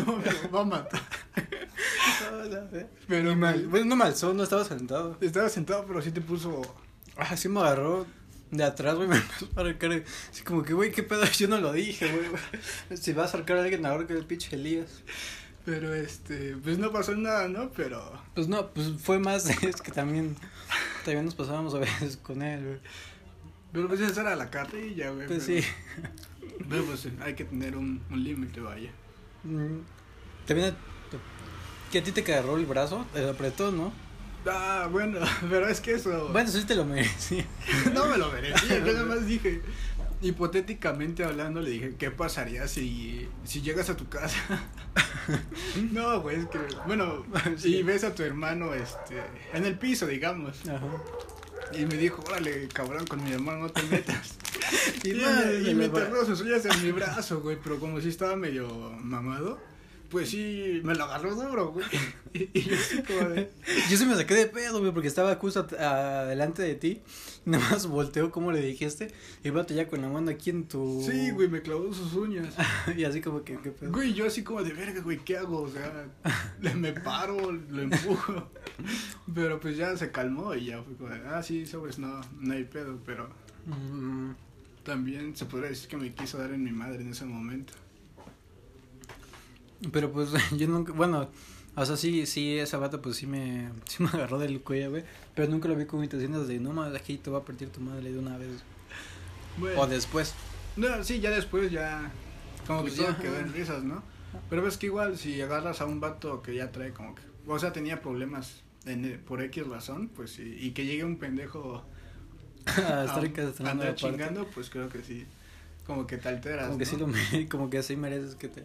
B: No, me va a matar.
A: Pero mal. bueno, no mal, solo no estaba sentado.
B: Estaba sentado, pero sí te puso.
A: Ah, sí me agarró. De atrás, güey, me empezó a arrancar. Así como que, güey, qué pedo, yo no lo dije, güey. Si va a acercar a alguien ahora que el pinche Elías.
B: Pero este, pues no pasó nada, ¿no? Pero.
A: Pues no, pues fue más, es que también, también nos pasábamos a veces con él, güey.
B: Pero pues esa era la carrilla, güey.
A: Pues
B: pero-
A: sí.
B: Pero pues hay que tener un, un límite, vaya.
A: Mm, También, que a ti te agarró el brazo, te apretó, ¿no?
B: Ah, bueno, pero es que eso.
A: Bueno, sí te lo merecí.
B: no me lo merecía, yo nada más dije. Hipotéticamente hablando, le dije, ¿qué pasaría si, si llegas a tu casa? no, güey, es que, bueno,
A: Sí.
B: y ves a tu hermano este, en el piso, digamos.
A: Ajá.
B: Y me dijo, órale, cabrón, con mi hermano no te metas. y,
A: Y
B: me,
A: madre,
B: y me sus uñas en mi brazo, güey, pero como si estaba medio mamado, pues sí, me lo agarró duro, güey. Y, yo así como de...
A: Yo se me saqué de pedo, güey, porque estaba justo adelante de ti. Y nada más volteó como le dijiste. Y vato ya con la mano aquí en tu.
B: Sí, güey, me clavó sus uñas.
A: y así como que, ¿qué pedo?
B: Güey, yo así como de verga, güey, ¿qué hago? O sea, le me paro, lo empujo. Pero pues ya se calmó y ya fue como de, ah, sí, sobres, no, no hay pedo. Pero
A: Mm,
B: también se podría decir que me quiso dar en mi madre en ese momento.
A: Pero pues yo nunca. Bueno, o sea, sí, sí, esa bata pues sí me, sí me agarró del cuello, güey. Pero nunca lo vi con intenciones de, no mames, aquí te va a partir tu madre de una vez.
B: Bueno,
A: O después.
B: no, sí, ya después ya, como
A: Pues
B: que todo
A: ya,
B: quedó en risas, ¿no? Pero ves que igual si agarras a un vato que ya trae como que, o sea, tenía problemas en- por X razón, pues sí, y que llegue un pendejo
A: a estar
B: a andar chingando, pues creo que sí, como que te alteras,
A: Como que
B: ¿no?
A: sí lo como que sí mereces que te,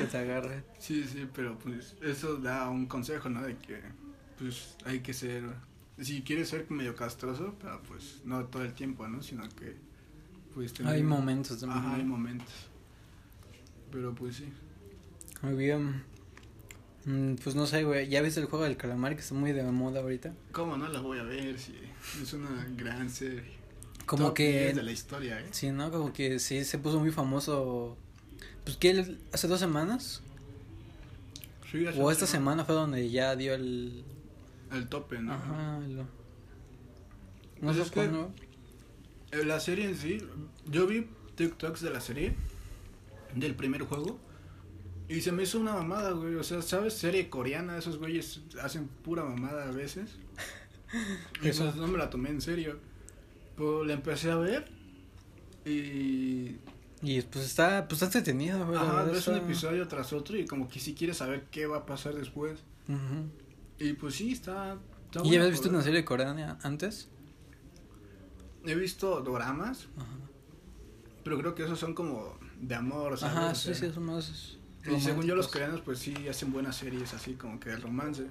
A: que te agarre.
B: Sí, sí, pero pues eso da un consejo, ¿no? De que pues hay que ser, si quieres ser medio castroso, pero pues no todo el tiempo, ¿no? Sino que pues tener-
A: Hay momentos también.
B: Ajá, hay momentos. Pero pues sí.
A: Muy bien. Mm, Pues no sé, güey. ¿Ya viste el juego del calamar que está muy de moda ahorita?
B: ¿Cómo no la voy a ver si es una gran serie?
A: Como
B: Top
A: que.
B: 10 de la historia, ¿eh?
A: Sí, ¿no? Como que sí se puso muy famoso. Pues que hace dos semanas.
B: Sí, hace
A: O esta semana fue donde ya dio el.
B: El tope, ¿no?
A: Ajá, lo. No
B: Pues
A: sé cuándo.
B: Eh, La serie en sí, yo vi TikToks de la serie, del primer juego, y se me hizo una mamada, güey. O sea, ¿sabes? Serie coreana, esos güeyes hacen pura mamada a veces. Y
A: Eso.
B: pues no me la tomé en serio. Pues la empecé a ver y...
A: Y pues está, pues está entretenido, güey.
B: Ajá, ves un episodio tras otro y como que si quieres saber qué va a pasar después.
A: Ujú.
B: Y pues sí, está... está
A: ¿Y habías visto una serie coreana antes?
B: He visto doramas,
A: Ajá.
B: pero creo que esos son como de amor, ¿sabes?
A: Ajá,
B: O
A: sí,
B: sea,
A: sí, son más.
B: Y según yo los coreanos pues sí hacen buenas series así como que de romance.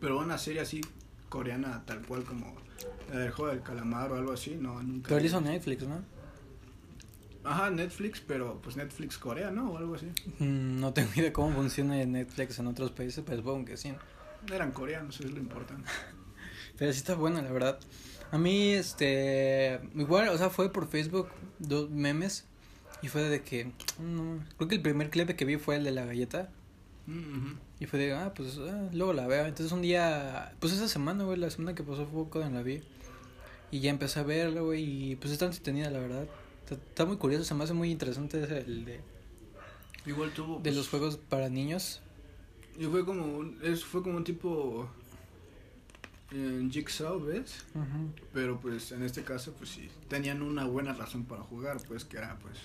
B: Pero una serie así coreana tal cual como la del juego del calamar o algo así, no, nunca.
A: Pero hizo Netflix, ¿no?
B: Ajá, Netflix, pero pues Netflix Corea, ¿no? O algo así.
A: Mm, No tengo idea cómo funciona Netflix en otros países, pero supongo que sí.
B: Eran coreanos, es lo importante.
A: Pero sí está buena, la verdad. A mí, este. Igual, o sea, fue por Facebook, dos memes. Y fue de que. No, creo que el primer clip que vi fue el de la galleta.
B: Mm.
A: Y fue de, ah, pues ah, luego la veo. Entonces un día. Pues esa semana, güey, la semana que pasó fue cuando la vi. Y ya empecé a verla, güey. Y pues está entretenida, la verdad. Está, está muy curioso, se me hace muy interesante ese, el de,
B: Igual tuvo.
A: de
B: pues,
A: los juegos para niños.
B: Y fue como un, es, fue como un tipo. En Jigsaw, ¿ves?
A: Ujú.
B: Pero pues en este caso, pues sí. Tenían una buena razón para jugar, pues que era pues.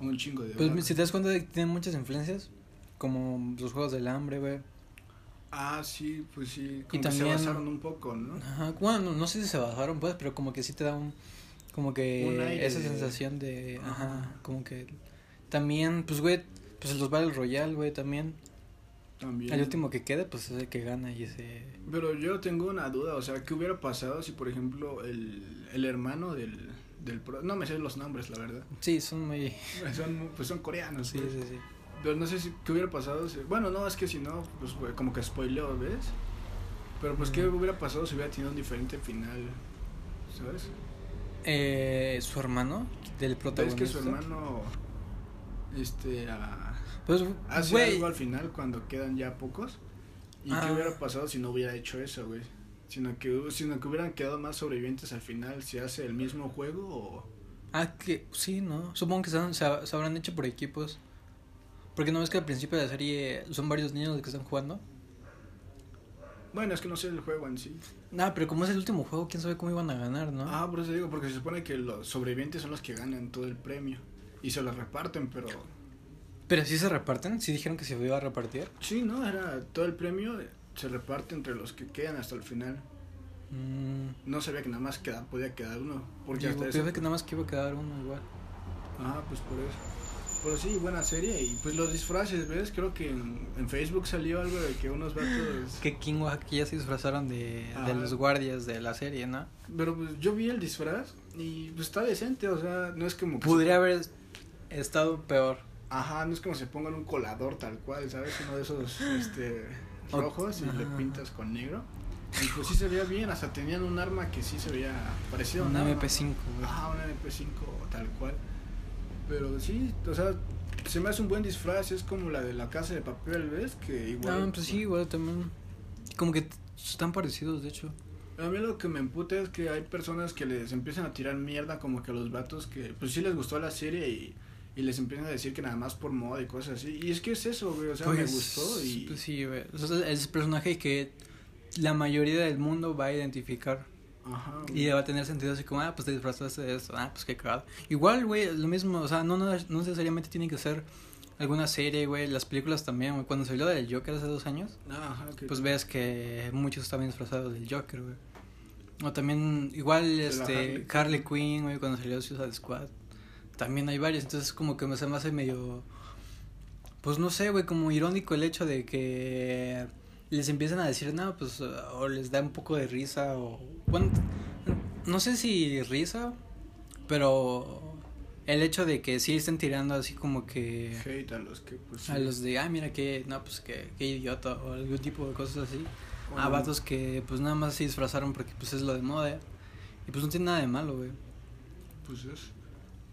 B: Un chingo de.
A: Pues si te das cuenta, de que tienen muchas influencias. Como los juegos del hambre, güey.
B: Ah, sí, pues sí. Como
A: Y
B: que se
A: también-
B: basaron un poco, ¿no?
A: Ajá, bueno, no, sé si se bajaron, pues, pero como que sí te da un. Como que esa sensación de. Ajá,
B: Ajá.
A: como que. También, pues, güey, pues los Battle Royale, güey, también.
B: También.
A: El último que quede, pues es el que gana y ese.
B: Pero yo tengo una duda, o sea, ¿qué hubiera pasado si, por ejemplo, el, el hermano del, del pro- No me sé los nombres, la verdad.
A: Sí, son muy.
B: Son, pues son coreanos,
A: Sí,
B: pues.
A: sí, sí.
B: Pero no sé si, qué hubiera pasado si... Bueno, no, es que si no, pues güey, como que spoileo, ¿ves? Pero pues, ¿qué
A: Ujú.
B: hubiera pasado si hubiera tenido un diferente final? ¿Sabes?
A: Eh, su hermano, del
B: ¿Ves
A: protagonista.
B: que su hermano, este, ah,
A: Pues,
B: hace algo al final cuando quedan ya pocos? ¿Y
A: Ah.
B: qué hubiera pasado si no hubiera hecho eso, güey? Sino que, sino que hubieran quedado más sobrevivientes al final si hace el mismo juego o...
A: Ah, que sí, ¿no? Supongo que se, se habrán hecho por equipos. Porque no ves que al principio de la serie son varios niños los que están jugando.
B: Bueno, es que no sé el juego en sí.
A: Nah, pero como es el último juego, quién sabe cómo iban a ganar, ¿no?
B: Ah, por eso digo, porque se supone que los sobrevivientes son los que ganan todo el premio. Y se lo reparten, pero...
A: Pero sí se reparten, sí dijeron que se iba a repartir.
B: Sí, ¿no? Era todo el premio se reparte entre los que quedan hasta el final.
A: Mm,
B: No sabía que nada más queda, podía quedar uno. Porque
A: digo,
B: hasta
A: que nada más que iba a quedar uno igual.
B: Ajá, pues por eso. Pero sí, buena serie. Y pues los disfraces, ¿ves? Creo que en, en Facebook salió algo de que unos vatos...
A: Que King Oaxaca ya se disfrazaron de, de
B: Ajá.
A: los guardias de la serie, ¿no?
B: Pero pues yo vi el disfraz y pues está decente, o sea, no es como que...
A: Podría haber estado peor.
B: Ajá, no es como se pongan un colador tal cual, ¿sabes? Uno de esos este, rojos y le pintas con negro. Y pues sí se veía bien, hasta tenían un arma que sí se veía parecido a
A: Un
B: arma.
A: MP5, güey.
B: Ajá, un MP5 tal cual. Pero sí, o sea, se me hace un buen disfraz, es como la de la casa de papel, ¿ves? Que igual...
A: Ah, pues sí, igual también. Como que están parecidos, de hecho.
B: A mí lo que me emputa es que hay personas que les empiezan a tirar mierda como que a los vatos que pues sí les gustó la serie y, y les empiezan a decir que nada más por moda y cosas así. Y es que es eso, güey, o sea, me
A: Pues,
B: gustó y...
A: Pues sí, güey. O sea, es el personaje que la mayoría del mundo va a identificar.
B: Ajá.
A: Y va a tener sentido así como, ah, pues te disfrazaste de esto. Ah, pues qué cagado. Igual, güey, lo mismo. O sea, no, no, no necesariamente tiene que ser alguna serie, güey. Las películas también, güey. Cuando salió del Joker hace dos años,
B: Ajá, que-
A: pues ves que muchos estaban disfrazados del Joker, güey. O también, igual, este,
B: Harley
A: Harley Quinn, güey, cuando salió Suicide Squad. También hay varios, entonces como que me se me hace medio... Pues no sé, güey, como irónico el hecho de que les empiezan a decir, no, pues, o les da un poco de risa, o... Bueno, no sé si risa, pero el hecho de que sí estén tirando así como que...
B: hate a los que pues
A: A
B: sí.
A: los de, ah, mira que, no, pues que, que idiota, o algún tipo de cosas así.
B: O
A: A vatos que pues nada más se disfrazaron porque pues es lo de moda. Y pues no tiene nada de malo, güey.
B: Pues es.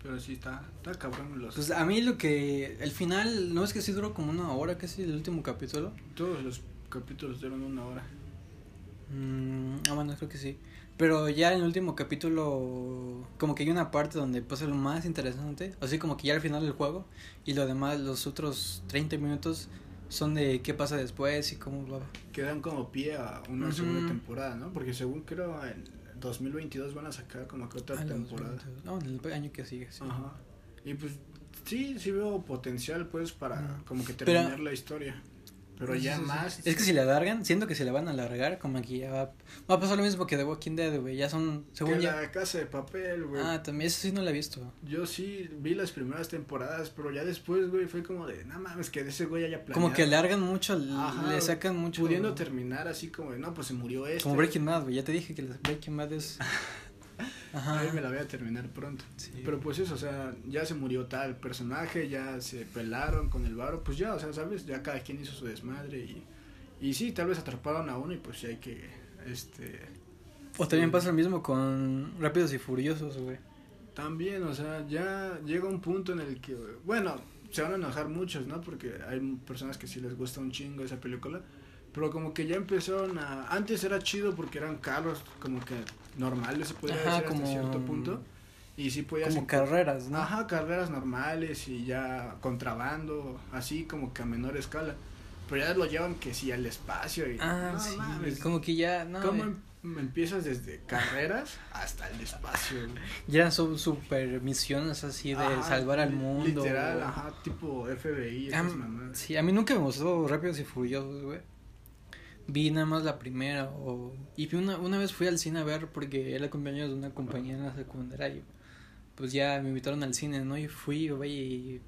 B: Pero sí está, está cabrón los
A: Pues a mí lo que, el final, no es que sí duró como una hora casi el último capítulo.
B: todos los capítulos duran una hora.
A: Mm, ah, bueno, creo que sí. Pero ya en el último capítulo, como que hay una parte donde pasa lo más interesante. Así como que ya al final del juego. Y lo demás, los otros 30 minutos son de qué pasa después y cómo va.
B: Que dan como pie a una segunda temporada, ¿no? Porque según creo en 2022 van a sacar como que otra
A: Ah,
B: temporada.
A: 22. No, en el año que sigue, sí.
B: Ajá. Y pues sí, sí veo potencial pues para como que
A: Pero-
B: terminar la historia. Pero
A: Sí,
B: ya
A: sí, sí.
B: más.
A: Es que si la alargan, siento que si la van a alargar, como aquí ya va, va a pasar lo mismo que The Walking Dead, güey. Ya son, según
B: que
A: ya.
B: la casa de papel, güey.
A: Ah, también, eso sí no la he visto.
B: Yo sí vi las primeras temporadas, pero ya después, güey, fue como de, no mames, que de ese güey haya planeado.
A: Como que alargan mucho,
B: Ajá,
A: le sacan mucho.
B: Pudiendo terminar así como de, no, pues se murió este.
A: Como Breaking Bad, güey. Ya te dije que Breaking Bad es. Ajá.
B: A mí me la voy a terminar pronto.
A: Sí.
B: Pero pues eso, o sea, ya se murió tal personaje, ya se pelaron con el varo, pues ya, o sea, ¿sabes? Ya cada quien hizo su desmadre y, y sí, tal vez atraparon a uno y pues sí hay que, este,
A: O también pasa lo mismo con Rápidos y Furiosos, güey.
B: también, o sea, ya llega un punto en el que, bueno, se van a enojar muchos, ¿no? Porque hay personas que sí les gusta un chingo esa película, pero como que ya empezaron a, antes era chido porque eran carros como que normales, se podría
A: Ajá,
B: decir
A: como-
B: hasta cierto punto, y sí podías
A: Como carreras, ¿no?
B: Ajá, carreras normales y ya contrabando, así como que a menor escala. Pero ya lo llevan que sí al espacio y
A: Ah,
B: no
A: sí.
B: mames,
A: Como que ya. No,
B: ¿Cómo
A: güey.
B: em- empiezas desde carreras hasta el espacio?
A: Ya son super misiones así de
B: Ajá,
A: salvar al mundo.
B: Literal, ajá, tipo FBI, esas
A: sí, a mí nunca me gustó Rápidos y Furiosos, güey. Vi nada más la primera o... Y una, una vez fui al cine a ver porque era cumpleaños de una compañía en la secundaria y pues ya me invitaron al cine, ¿no? Y fui, güey, y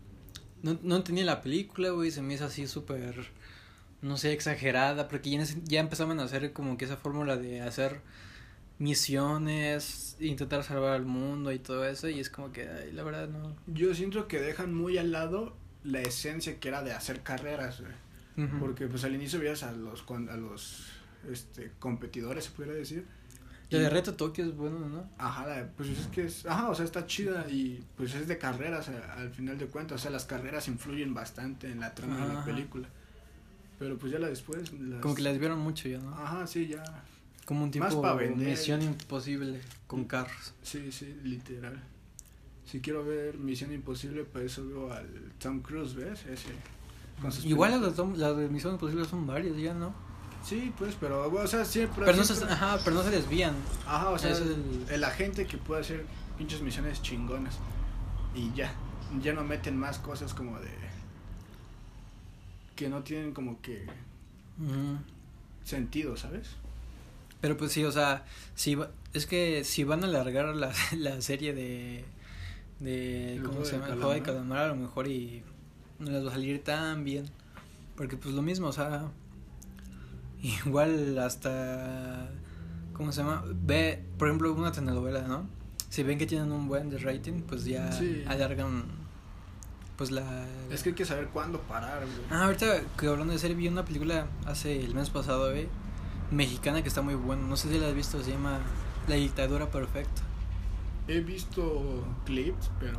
A: no, no entendía la película, güey, se me hizo así súper, no sé, exagerada, porque ya, ya empezaban a hacer como que esa fórmula de hacer misiones, intentar salvar al mundo y todo eso, y es como que, ay, la verdad, no.
B: Yo siento que dejan muy al lado la esencia que era de hacer carreras, güey. Porque pues al inicio veías a los a los este competidores, se pudiera decir.
A: La de Reto Tokio es bueno, ¿no?
B: Ajá, pues es que es, ajá, o sea, está chida y pues es de carreras al final de cuentas, o sea, las carreras influyen bastante en la trama de la película. Pero pues ya la después las-
A: Como que las vieron mucho ya, ¿no?
B: Ajá, sí, ya
A: Como un tipo
B: Más vender.
A: Misión Imposible con carros.
B: Sí, sí, literal. Si quiero ver Misión Imposible, pues eso veo al Tom Cruise, ¿ves? Ese. Con sus
A: Igual las de, las de Misión Imposible son varias ya, ¿no?
B: Sí, pues, pero, o sea, siempre.
A: Pero no, se, ajá, pero no se desvían.
B: Ajá, o sea,
A: es
B: el...
A: el- Ujú.
B: sentido, ¿sabes?
A: Pero pues sí, o sea, si va- es que si van a alargar la, la serie de de ¿cómo se
B: de
A: llama? El juego de
B: calamar
A: a lo mejor y no les va a salir tan bien. Porque pues lo mismo, o sea, igual hasta ¿cómo se llama? Ve, por ejemplo, una telenovela, ¿no? Si ven que tienen un buen de rating, pues ya
B: Sí.
A: alargan pues la
B: Es que hay que saber cuándo parar, güey.
A: Ah, ahorita que hablando de serie, vi una película hace el mes pasado, güey, mexicana que está muy buena. No sé si la has visto, se llama La dictadura perfecta.
B: He visto clips, pero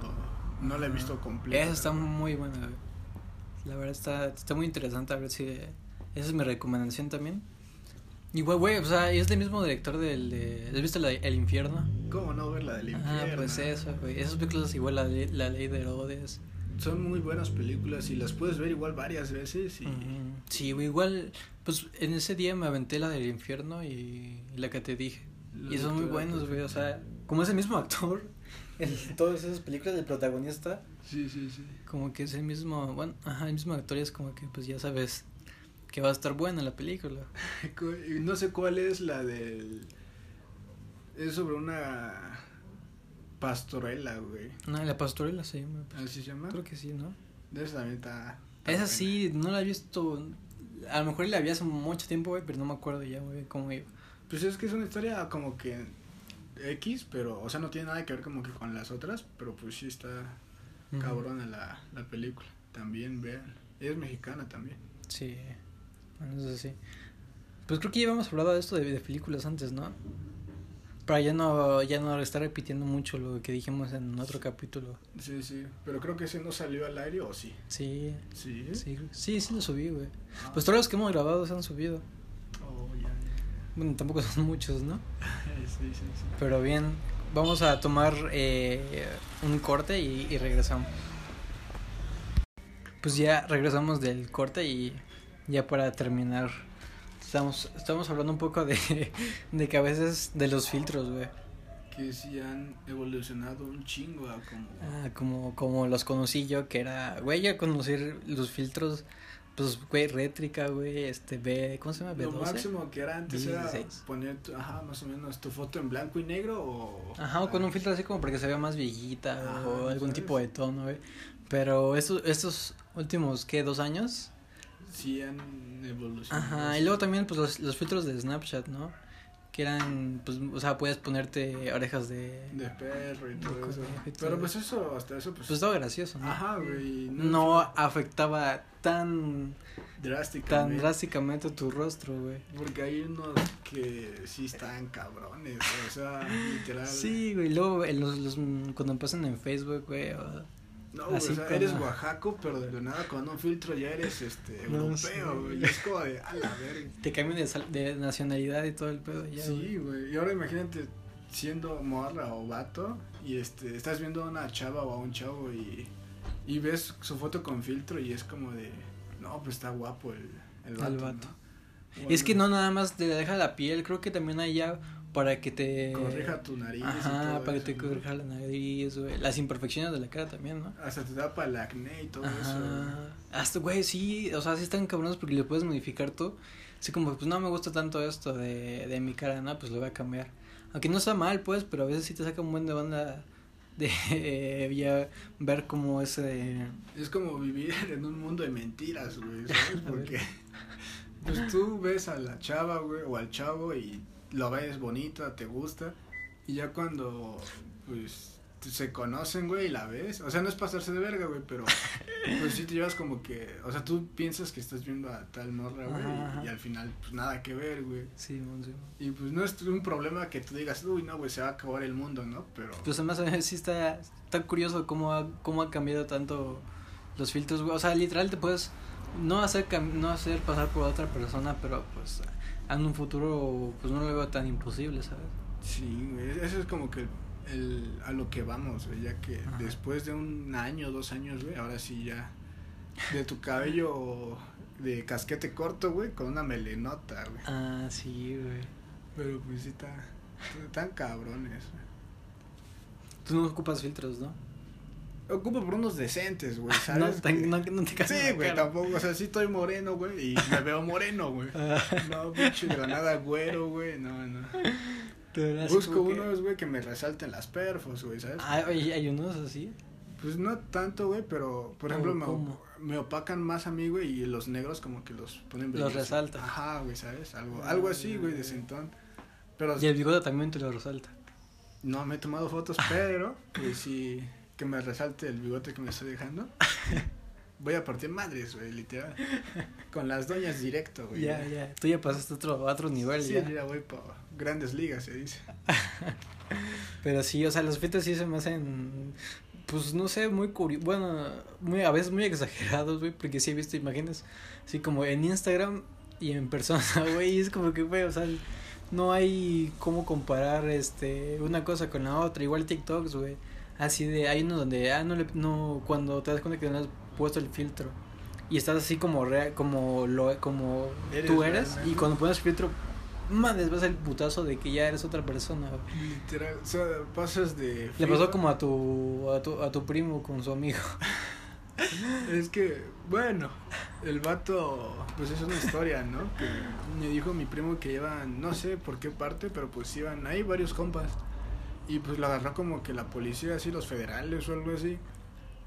B: no la he visto completa.
A: Esa está muy buena, güey. La verdad está, está muy interesante, a ver si... Esa es mi recomendación también. Igual, güey, o sea, es del mismo director del... De, ¿Has visto la, El Infierno?
B: ¿Cómo no ver la del infierno?
A: Ah, pues eso, güey. Esas películas igual la, ley- la ley de Herodes.
B: Son muy buenas películas y las puedes ver igual varias veces y...
A: Sí, güey, igual, pues en ese día me aventé la del infierno y la que te dije. Y son muy buenos, güey, o sea, como es el mismo actor en todas esas películas del protagonista,
B: Sí, sí, sí.
A: como que es el mismo, bueno, ajá, el mismo actor es como que pues ya sabes que va a estar buena la película.
B: No sé cuál es la del... Es sobre una pastorela, güey.
A: No, la pastorela se llama. pues,
B: ¿Así se llama?
A: creo que sí, ¿no?
B: De esa también está...
A: Esa sí, no la he visto, a lo mejor la vi hace mucho tiempo, güey, pero no me acuerdo ya, güey, cómo iba.
B: Pues es que es una historia como que X, pero, o sea, no tiene nada que ver como que con las otras, pero pues sí está cabrona la, la película. También vean. Es mexicana también.
A: Sí, bueno, eso sí. Pues creo que ya habíamos hablado de esto de, de películas antes, ¿no? Para ya no, ya no estar repitiendo mucho lo que dijimos en otro capítulo.
B: Sí, sí. Pero creo que ese no salió al aire o sí.
A: Sí,
B: Sí.
A: sí, sí, sí lo subí, güey.
B: Ah.
A: Pues todos los que hemos grabado se han subido. Bueno, tampoco son muchos, ¿no?
B: sí, sí, sí.
A: Pero bien, vamos a tomar eh, un corte y, y regresamos. Pues ya regresamos del corte y ya para terminar, estamos, estamos hablando un poco de, de que a veces de los filtros, güey.
B: Que sí han evolucionado un chingo a como...
A: Ah, como, como los conocí yo, que era, güey, yo conocí los filtros, pues, güey, rétrica, güey, este, B, ¿cómo se llama?
B: Lo
A: B12.
B: máximo que era antes era
A: 16.
B: poner, tu- ajá, más o menos tu foto en blanco y negro o...
A: Ajá, o con un filtro así como para que se vea más viejita
B: Ajá,
A: o algún
B: ¿sabes?
A: tipo de tono, güey. Pero estos, estos últimos, ¿qué? ¿Dos años?
B: Sí han evolucionado.
A: Ajá, y luego también, pues, los, los filtros de Snapchat, ¿no? Que eran, pues, o sea, puedes ponerte orejas de...
B: De perro y
A: De
B: todo eso.
A: y todo
B: Pero pues eso, hasta eso, pues...
A: Pues estaba gracioso, ¿no?
B: Ajá, güey.
A: No afectaba tan,
B: drásticamente.
A: tan drásticamente tu rostro, güey.
B: Porque hay unos que sí están cabrones, o sea, literal.
A: Sí, güey, luego en los, los, cuando pasan en Facebook, güey, o-
B: No, güey, o sea,
A: como-
B: eres oaxaco, pero de nada con un filtro ya eres este
A: No,
B: europeo,
A: sí.
B: güey. Y es como de, a la verga.
A: te cambian de, sal- de nacionalidad y todo el pedo, ya,
B: Sí, güey. Y ahora imagínate siendo morra o vato y este estás viendo a una chava o a un chavo y, y ves su foto con filtro y es como de, no, pues está guapo el, el vato.
A: El vato.
B: ¿no?
A: Es que no nada más te deja la piel, creo que también hay ya para que te...
B: Corrija tu nariz. y
A: Ajá,
B: todo
A: para que te
B: ¿no?
A: corrija la nariz, güey. Las imperfecciones de la cara también, ¿no?
B: Hasta te tapa el acné y todo eso.
A: Hasta, güey, sí, o sea, sí están cabrones porque le puedes modificar tú. Así como, pues no me gusta tanto esto de, de mi cara, ¿no? Pues lo voy a cambiar. Aunque no está mal, pues, pero a veces sí te saca un buen de banda de eh, ya ver como ese...
B: Es como vivir en un mundo de mentiras, güey, ¿sabes? Porque pues tú ves a la chava, güey, o al chavo y lo ves bonita, te gusta, y ya cuando, pues, se conocen, güey, y la ves, o sea, no es pasarse de verga, güey, pero pues sí te llevas como que, o sea, tú piensas que estás viendo a tal morra, güey, y, y al final, pues nada que ver, güey.
A: Sí, mon, sí.
B: Y pues no es un problema que tú digas, uy, no, güey, se va a acabar el mundo, ¿no? Pero...
A: Pues además a sí está, está curioso cómo ha, cómo ha cambiado tanto los filtros, güey. O sea, literal te puedes no hacer no hacer pasar por otra persona, pero pues en un futuro, pues no lo veo tan imposible, ¿sabes?
B: Sí, güey, eso es como que el, a lo que vamos, güey, ya que
A: Ajá.
B: después de un año, dos años, güey, ahora sí ya de tu cabello de casquete corto, güey, con una melenota, güey.
A: Ah, sí, güey.
B: Pero pues sí, está, tan cabrones, güey.
A: Tú no ocupas filtros, ¿no?
B: Ocupo por unos decentes, güey,
A: No,
B: ¿sabes? Que-
A: no, no te
B: Sí, güey, tampoco, o sea, sí estoy moreno, güey, y me veo moreno, güey. No, pinche de la nada güero, güey, no, no. Busco unos, güey, que me resalten las perfos, güey, ¿sabes?
A: Ah, oye, hay unos así.
B: Pues no tanto, güey, pero por
A: ¿Cómo,
B: ejemplo me, me opacan más a mí, güey, y los negros como que los ponen
A: Los resaltan.
B: Ajá, güey, ¿sabes? Algo, algo así, güey, de sentón. Pero
A: Y el bigote también te lo resalta.
B: no me he tomado fotos, pero pues sí que me resalte el bigote que me estoy dejando. Voy a partir madres, güey, literal. Con las doñas directo, güey.
A: Ya, ya. Tú ya pasaste a otro, a otro nivel,
B: Sí,
A: ya.
B: yo ya voy grandes ligas, se dice.
A: Pero sí, o sea, los filtros sí se me hacen, pues no sé, muy curiosos, bueno, muy, a veces muy exagerados, güey, porque sí he visto imágenes, así como en Instagram y en persona, güey, y es como que, güey, o sea, no hay cómo comparar, este, una cosa con la otra, igual TikToks, güey, así de, hay uno donde, ah, no le, no, cuando te das cuenta que no has puesto el filtro, y estás así como real, como lo, como
B: Eres
A: tú eres,
B: realmente.
A: y cuando pones el filtro, madres, vas el putazo de que ya eres otra persona, güey.
B: Literal, o sea, pasas de...
A: Le pasó como a tu, a tu, a tu primo con su amigo.
B: Es que, bueno, el vato, pues es una historia, ¿no? Que me dijo mi primo que iban, no sé por qué parte, pero pues iban ahí varios compas. Y pues lo agarró como que la policía, así, los federales o algo así.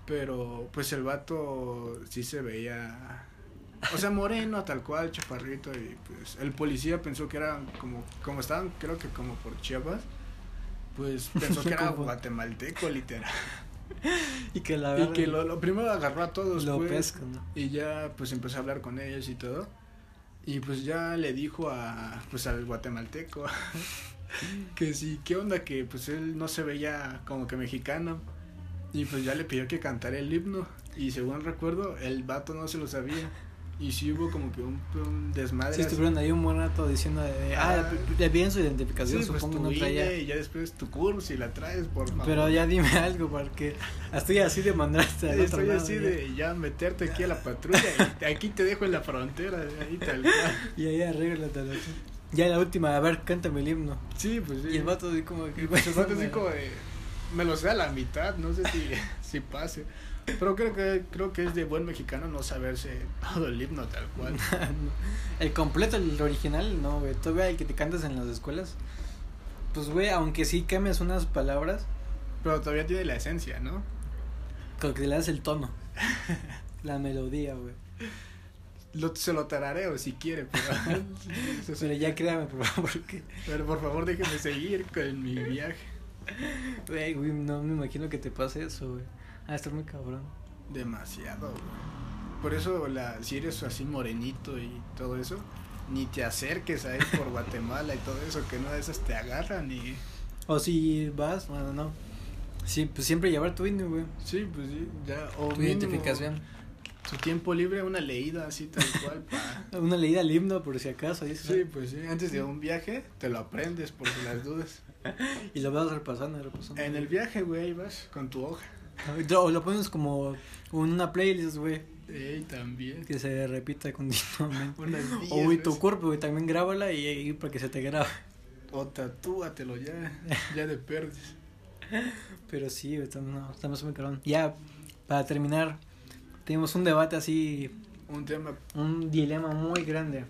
B: Pero pues el vato sí se veía, o sea, moreno, tal cual, chaparrito. Y pues el policía pensó que era como, como estaban, creo que como por Chiapas. Pues pensó que era guatemalteco, literal.
A: Y que la
B: Y
A: verdad.
B: que lo, lo primero agarró a todos,
A: lo
B: pues,
A: pescan, ¿no?
B: y ya pues empezó a hablar con ellos y todo. Y pues ya le dijo a pues al guatemalteco que sí, qué onda que pues él no se veía como que mexicano. Y pues ya le pidió que cantara el himno y según recuerdo el vato no se lo sabía. Y sí hubo como que un, un desmadre.
A: Sí, estuvieron ahí un buen rato diciendo de. Ah,
B: Ah.
A: le- le piden su identificación,
B: Sí, pues
A: supongo,
B: tu
A: no traía.
B: y ya después tu curso si la traes, por favor.
A: Pero ya dime algo, porque estoy así de mandarte al
B: Sí, estoy
A: lado,
B: así
A: ya.
B: de ya meterte aquí a la patrulla y aquí te dejo en la frontera, ahí tal cual.
A: Y ahí arréglatelo. Ya la última, a ver, cántame el himno.
B: Sí, pues sí.
A: Y el vato así como que.
B: Y pues el vato así como de, me lo sé a la mitad, no sé si, si pase. Pero creo que creo que es de buen mexicano no saberse todo el himno tal cual.
A: el completo, el original, no, güey. Todavía el que te cantas en las escuelas. Pues, güey, aunque sí cambias unas palabras,
B: Pero todavía tiene la esencia, ¿no?
A: con que le das el tono. la melodía, güey.
B: Lo, se lo tarareo si quiere, pero.
A: Pero ya créame, por favor.
B: Pero por favor déjeme seguir con mi viaje.
A: Güey, güey, no me imagino que te pase eso, güey. Ah, estás muy cabrón.
B: Demasiado, güey. Por eso la, si eres así morenito y todo eso, ni te acerques a él por Guatemala y todo eso, que no de esas te agarran y...
A: O si vas, bueno, no. Sí, pues siempre llevar tu INE, güey.
B: Sí, pues sí, ya. O
A: Tu
B: mínimo
A: identificación.
B: Tu tiempo libre, una leída así tal cual. Pa.
A: Una leída al himno, por si acaso, dices.
B: Sí, pues sí. Antes de un viaje, te lo aprendes por si las dudas.
A: Y lo vas repasando, repasando.
B: En el viaje, güey, ahí vas con tu hoja.
A: O lo pones como una playlist, güey,
B: Ey, también.
A: que se repita continuamente. O güey, tu cuerpo, güey, también grábala y, y para que se te grabe.
B: O tatúatelo ya, ya de perdes.
A: Pero sí, güey, estamos, no, estamos muy cabrón. Ya, para terminar, tenemos un debate así,
B: Un tema
A: un dilema muy grande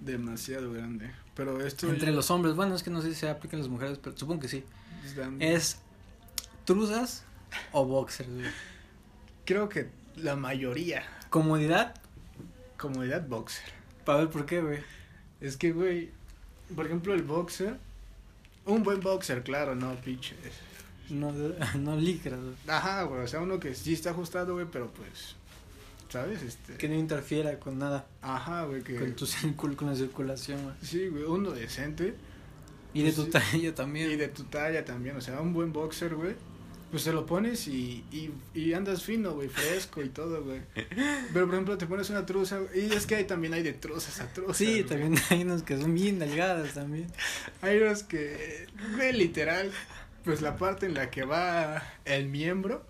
B: demasiado grande. Pero esto
A: entre
B: ya
A: los hombres. Bueno, es que no sé si se aplican las mujeres, pero supongo que sí.
B: dan-
A: Es truzas o boxers, güey.
B: Creo que la mayoría,
A: Comodidad,
B: comodidad boxer.
A: para ver por qué, güey.
B: Es que, güey, por ejemplo, el boxer, un buen boxer, claro, no, pinches.
A: No, no licras, güey.
B: Ajá, güey, o sea, uno que sí está ajustado, güey, pero pues, ¿sabes? Este,
A: Que no interfiera con nada,
B: ajá, güey, que...
A: con tu circul- con la circulación, güey.
B: Sí, güey, uno decente.
A: Y de
B: Pues
A: tu talla también.
B: Y de tu talla también, o sea, un buen boxer, güey. Pues te lo pones y, y, y andas fino, güey, fresco y todo, güey. Pero, por ejemplo, te pones una truza, y es que hay, también hay de truzas a truzas.
A: Sí,
B: güey.
A: también hay unos que son bien delgadas también.
B: Hay unos que, güey, literal, pues la parte en la que va el miembro,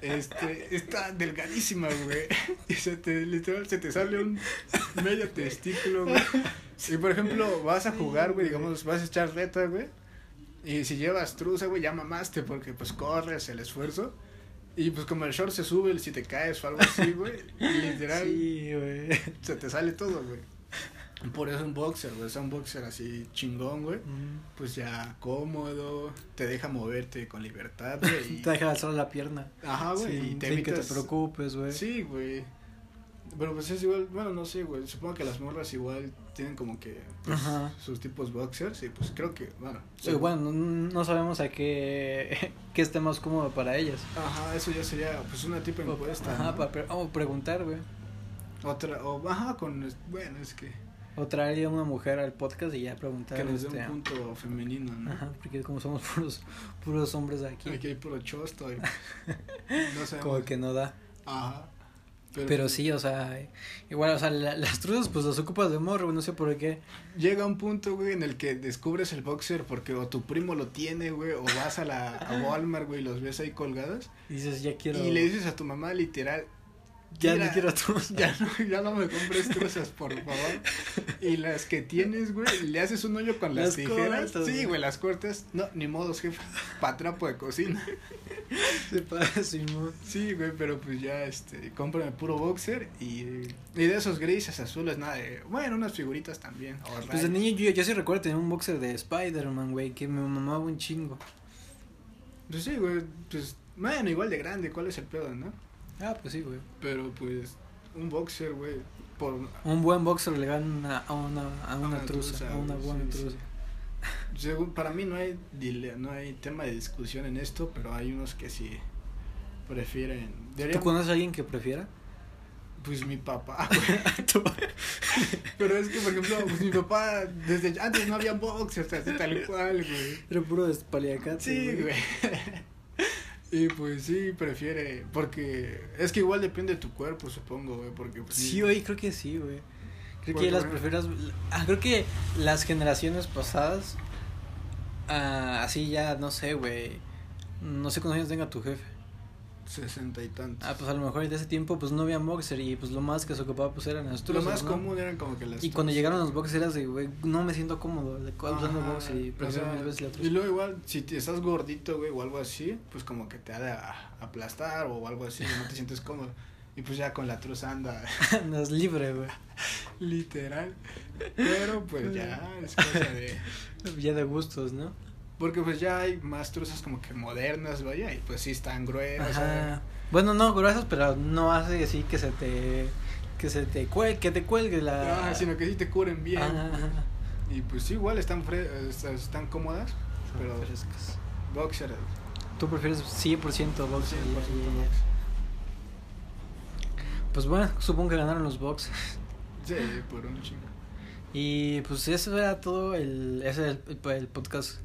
B: este, está delgadísima, güey. Y se te, literal, se te sale un medio testículo, güey. Y, por ejemplo, vas a jugar, güey, digamos, vas a echar reta, güey. Y si llevas truza, güey, ya mamaste porque, pues, corres el esfuerzo. Y, pues, como el short se sube, si te caes o algo así, güey, literal,
A: Sí, güey.
B: se te sale todo, güey. Por eso un boxer, güey, es un boxer así chingón, güey.
A: Mm.
B: Pues ya cómodo, te deja moverte con libertad, güey. y-
A: Te deja alzar la pierna.
B: Ajá, güey,
A: Sí,
B: y te
A: sin que te
B: evitas-
A: preocupes, güey.
B: Sí, güey. Pero pues es igual, bueno, no sé, güey. Supongo que las morras igual tienen como que pues, sus tipos boxers y pues creo que, bueno.
A: Sí, bueno, no, sabemos a qué, qué esté más cómodo para ellas.
B: Ajá, eso ya sería pues una tipo encuesta.
A: Ajá,
B: ¿no?
A: para pre- oh, preguntar, güey.
B: Otra, o ajá, con, bueno, es que,
A: O traer a una mujer al podcast y ya preguntar.
B: que nos dé
A: este,
B: un punto femenino, ¿no?
A: Ajá, porque como somos puros, puros hombres aquí,
B: Aquí hay puro chosto y no sabemos.
A: como que no da.
B: Ajá.
A: Pero sí, o sea, igual, o sea, la- las truzas pues las ocupas de morro, no sé por qué.
B: Llega un punto, güey, en el que descubres el boxer porque o tu primo lo tiene, güey, o vas a la a Walmart, güey, y los ves ahí colgados.
A: Y dices, ya quiero.
B: Y le dices a tu mamá, literal,
A: ya
B: "Mira,
A: no quiero truzas.
B: ya no, ya no me compres truzas, por favor. Y las que tienes, güey, le haces un hoyo con las,
A: Las
B: tijeras.
A: cortas,
B: sí,
A: güey.
B: güey, las cortas. No, ni modos, jefe. Pa' trapo de cocina.
A: Se pasa, Simón.
B: Sí, güey, pero pues ya, este, cómprame puro boxer y, y de esos grises, azules, nada de, bueno, unas figuritas también.
A: Pues de niño yo, yo sí recuerdo tener un boxer de Spider-Man, güey, que me mamaba un chingo.
B: Pues sí, güey, pues, bueno, igual de grande, ¿cuál es el pedo, no?
A: Ah, pues sí, güey.
B: Pero pues, un boxer, güey, por...
A: Un buen boxer le gana a una, a una,
B: una
A: truza,
B: truza,
A: a una buena
B: sí,
A: truza.
B: Según, para mí no hay, no hay tema de discusión en esto, pero hay unos que sí prefieren...
A: ¿Tú conoces a alguien que prefiera?
B: Pues mi papá. Pero es que, por ejemplo, pues mi papá, desde antes no había boxers, así tal cual, güey.
A: Era puro despaliacate.
B: Sí, güey. Y pues sí, prefiere, porque es que igual depende de tu cuerpo, supongo, güey, porque pues,
A: Sí, güey, creo que sí, güey. Creo que las
B: güey.
A: prefieras. Ah, creo que las generaciones pasadas. Ah, así ya, no sé, güey. No sé cuántos años tenga tu jefe.
B: sesenta y tantos.
A: Ah, pues a lo mejor de ese tiempo, pues no había boxer y pues lo más que se ocupaba, pues eran las
B: Lo más
A: ¿no?
B: común eran como que las
A: Y cuando llegaron los boxers eras de, güey, no me siento cómodo usando boxer y prefiero mil veces la
B: Y luego igual, si te estás gordito, güey, o algo así, pues como que te ha de aplastar o algo así, no te sientes cómodo. Y pues ya con la truza anda
A: Andas libre, güey.
B: literal. Pero pues ya es cosa de...
A: Ya de gustos, ¿no?
B: Porque pues ya hay más truzas como que modernas, vaya, y pues sí están gruesas.
A: Ajá. Bueno, no gruesas, pero no hace así que se te que se te cuelgue, que te cuelgue la
B: Ah, sino que sí te cubren bien.
A: Ajá, ajá.
B: Y pues sí, igual están, fre están, cómodas, pero
A: frescas.
B: boxer,
A: Tú prefieres 100% boxer.
B: 100%
A: ya, ya, ya.
B: boxer.
A: Pues bueno, supongo que ganaron los box.
B: Sí, por un chingo.
A: Y pues eso era todo el ese es el, el podcast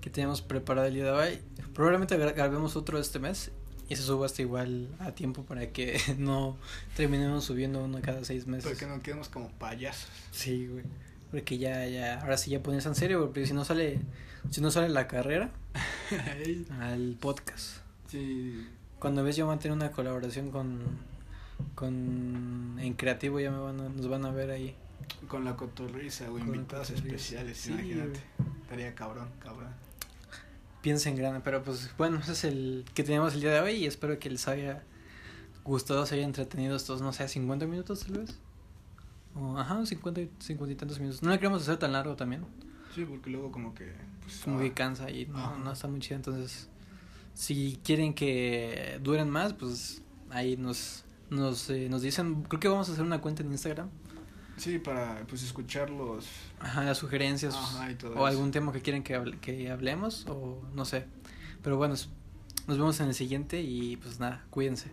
A: que teníamos preparado el día de hoy. Probablemente gra- grabemos otro este mes y se suba hasta igual a tiempo para que no terminemos subiendo uno cada seis meses.
B: Para que no quedemos como payasos.
A: Sí, güey. Porque ya, ya, ahora sí ya pones en serio, güey, porque si no sale, si no sale la carrera, al podcast.
B: sí,
A: Cuando ves yo voy a tener una colaboración con, con, en creativo ya me van a, nos van a ver ahí.
B: con la cotorriza, güey, invitados especiales,
A: Sí,
B: imagínate. Estaría cabrón, cabrón.
A: Piensa en grande, pero pues bueno, ese es el que teníamos el día de hoy y espero que les haya gustado, se haya entretenido estos, no sé, 50 minutos tal vez. O, ajá, 50, y- 50 y tantos minutos. No le queremos hacer tan largo también.
B: Sí, porque luego como que... Pues,
A: como
B: ah,
A: que cansa y no, no está muy chido. Entonces, si quieren que duren más, pues ahí nos nos, eh, nos dicen. Creo que vamos a hacer una cuenta en Instagram.
B: Sí, para pues escuchar los...
A: Ajá, las sugerencias
B: Ajá, y todo
A: o
B: eso.
A: algún tema que quieren que, hable- que hablemos o no sé. Pero bueno, nos vemos en el siguiente y pues nada, cuídense.